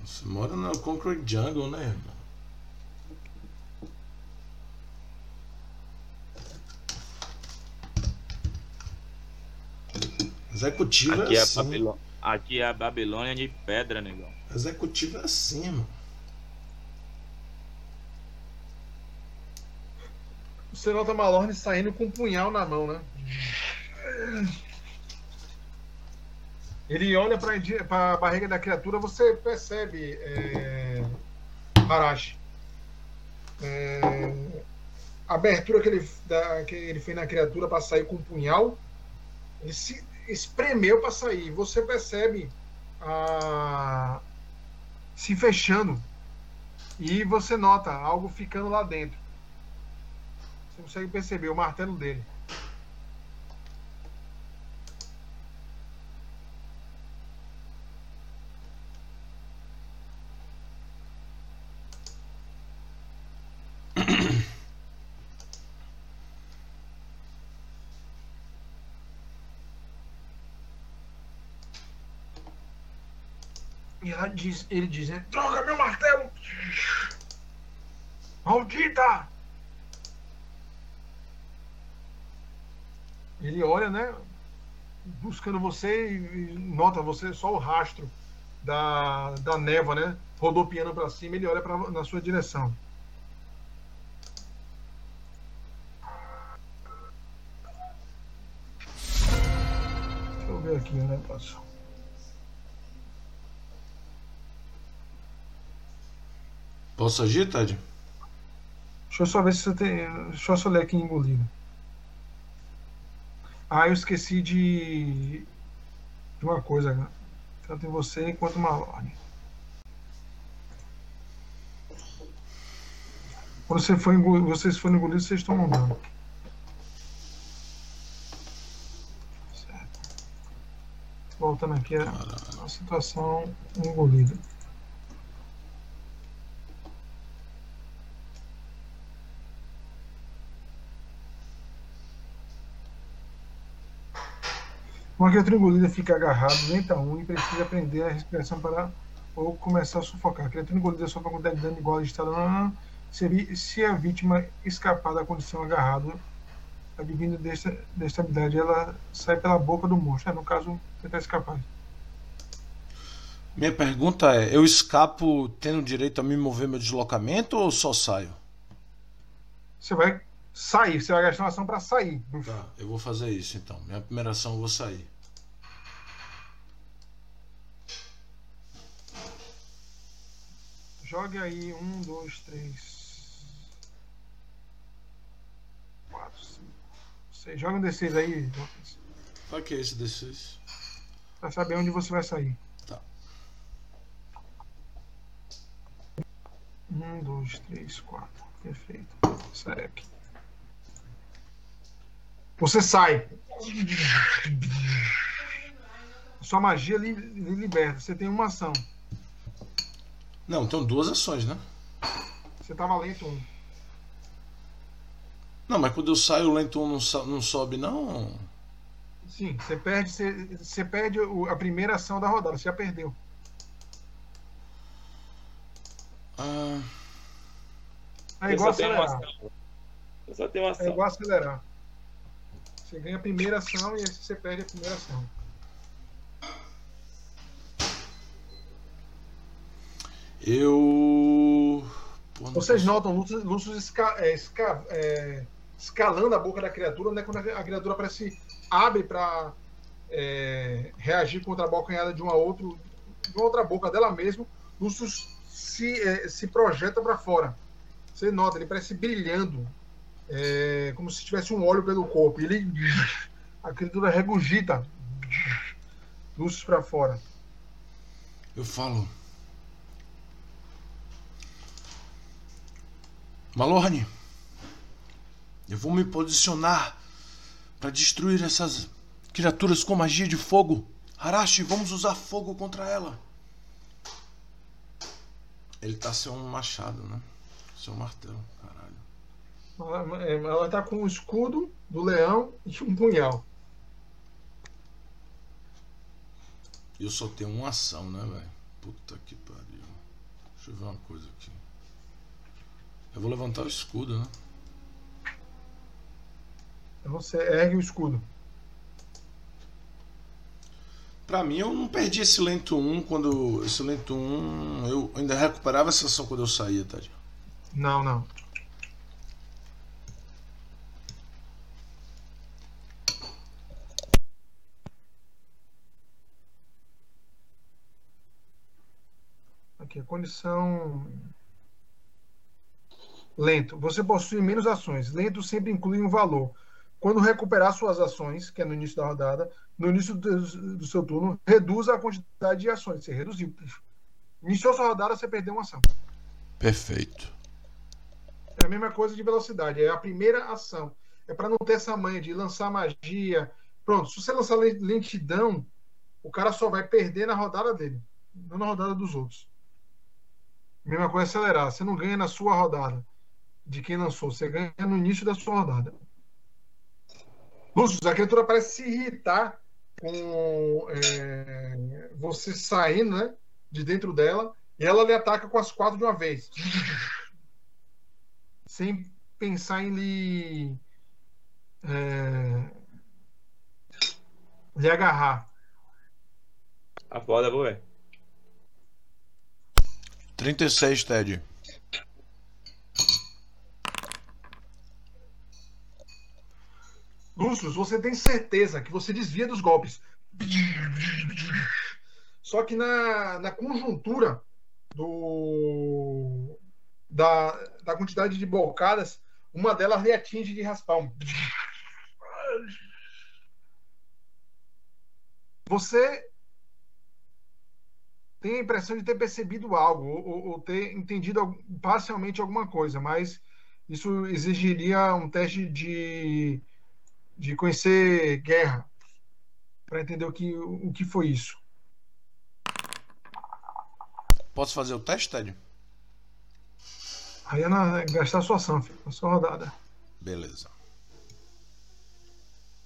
Você mora na Concrete Jungle, né, irmão? Executivo Aqui é é, assim. Babilô... aqui é a Babilônia de pedra, negão. Executivo é assim, mano. Você nota Malorne saindo com um punhal na mão, né? Ele olha para a barriga da criatura, você percebe, é, é, a abertura que ele, da- que ele fez na criatura para sair com um punhal, ele se espremeu para sair. Você percebe a, se fechando e você nota algo ficando lá dentro. Você consegue perceber o martelo dele. E ela diz, ele diz, né? Droga, meu martelo! Maldita! Ele olha, né? Buscando você e nota você só o rastro da, da névoa, né? Rodopiando para cima, ele olha pra, na sua direção. Deixa eu ver aqui o negócio. Posso agir, Ted? Deixa eu só ver se você tem. Deixa eu só ler aqui engolido. Ah, eu esqueci de. de uma coisa, né? Tanto em você quanto Malone. Quando você for engolido, vocês forem engolidos, vocês tomam dano. Certo. Voltando aqui a situação engolida. Uma criatura engolida fica agarrado, lenta um e precisa aprender a respiração para ou começar a sufocar. A criatura engolida sofre uma quantidade de dano igual a estar se, se a vítima escapar da condição agarrado, advindo desta, desta habilidade, ela sai pela boca do monstro. É, no caso, tentar escapar. Minha pergunta é: eu escapo tendo direito a me mover meu deslocamento ou só saio? Você vai sair, você vai gastar uma ação para sair. Tá, eu vou fazer isso então. Minha primeira ação eu vou sair. Jogue aí um, dois, três, quatro, cinco, seis. Joga um D6 aí, Lucas. Que esse D6? Pra saber onde você vai sair. Tá. Um, dois, três, quatro. Perfeito. Sai aqui. Você sai. Sua magia lhe, lhe liberta. Você tem uma ação. Não, então duas ações, né? Você tava lento um. Não, mas quando eu saio, o lento 1 não, so- não sobe, não. Sim, você perde, você, você perde a primeira ação da rodada. Você já perdeu. Ah, É igual acelerar. Eu só tenho uma É ação. igual acelerar. Você ganha a primeira ação e você perde a primeira ação. Eu. Pô, Vocês notam Lúcio, Lúcio esca- é, esca- é, escalando a boca da criatura, né? Quando a criatura parece abre para reagir contra a bocanhada de uma, outro, de uma outra boca dela mesmo, Lúcio se, é, se projeta para fora. Você nota, ele parece brilhando, é, como se tivesse um óleo pelo corpo. E ele, a criatura regurgita Lúcio para fora. Eu falo. Malorne, eu vou me posicionar para destruir essas criaturas com magia de fogo. Harashi, vamos usar fogo contra ela. Ele tá sem um machado, né? Sem um martelo, caralho. Ela, ela tá com o escudo do leão e um punhal. Eu só tenho uma ação, né, velho? Puta que pariu. Deixa eu ver uma coisa aqui. Eu vou levantar o escudo, né? Você ergue o escudo. Pra mim, eu não perdi esse lento 1 quando. Esse lento 1. Eu ainda recuperava essa ação quando eu saía, Tadinho. Não, não. Aqui, a condição. Lento. Você possui menos ações. Lento sempre inclui um valor. Quando recuperar suas ações, que é no início da rodada, no início do, do seu turno, reduza a quantidade de ações. Você reduziu. Iniciou sua rodada, você perdeu uma ação. Perfeito. É a mesma coisa de velocidade. É a primeira ação. É para não ter essa manha de lançar magia. Pronto, se você lançar le- lentidão, o cara só vai perder na rodada dele, não na rodada dos outros. Mesma coisa acelerar. Você não ganha na sua rodada de quem lançou, você ganha no início da sua rodada. Lúcio, a criatura parece se irritar com é, você saindo né, de dentro dela e ela lhe ataca com as quatro de uma vez sem pensar em lhe, é, lhe agarrar. A foda, vou ver. 36, Ted. Você tem certeza que você desvia dos golpes. Só que na, na conjuntura do, da, da quantidade de bocadas, uma delas lhe atinge de raspão. Você tem a impressão de ter percebido algo ou, ou- ter entendido al- parcialmente alguma coisa, mas isso exigiria um teste de, de conhecer guerra para entender o que, o que foi isso. Posso fazer o teste, Ted? Aí é na, gastar sua ação, filho, a sua rodada. Beleza.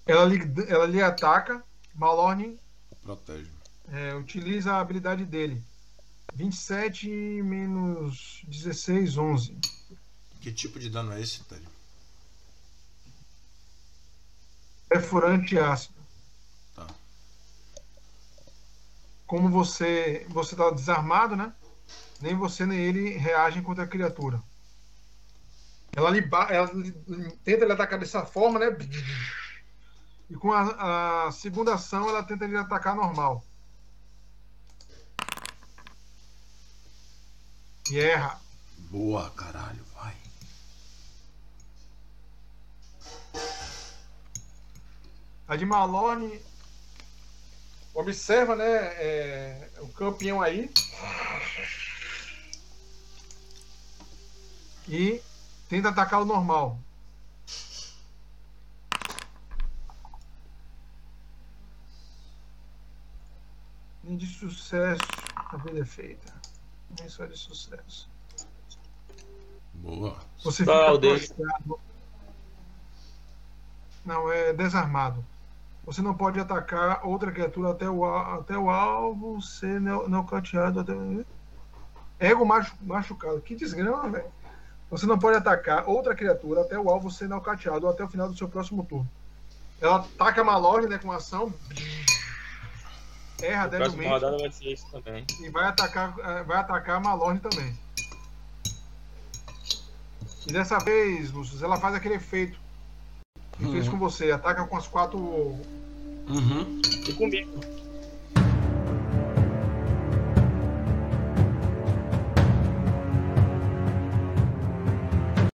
Ela lhe, ela lhe ataca Malorne Protege. é, utiliza a habilidade dele. 27 menos 16, 11. Que tipo de dano é esse, Ted? Perfurante ácido. Tá. Como você você está desarmado, né? Nem você nem ele reagem contra a criatura. Ela, lhe, ela tenta lhe atacar dessa forma, né? E com a, a segunda ação ela tenta lhe atacar normal. E erra. Boa, caralho, A de Malone observa, né, é, o campeão aí e tenta atacar o normal. Nem de sucesso a vida é feita. Nem só de sucesso. Boa. Você Tá, fica. Não, é desarmado. Você não pode atacar outra criatura até o, até o alvo ser neo- nocauteado. Até... Ego machu, machucado. Que desgrama, velho. Você não pode atacar outra criatura até o alvo ser nocauteado ou até o final do seu próximo turno. Ela ataca a Malone né, com ação. Erra debilmente rodada vai ser isso também. e vai atacar, eh, vai atacar a Malorne também. E dessa vez, Lúcio, ela faz aquele efeito que fez Uhum. com você. Ataca com as quatro. Uhum. E comigo.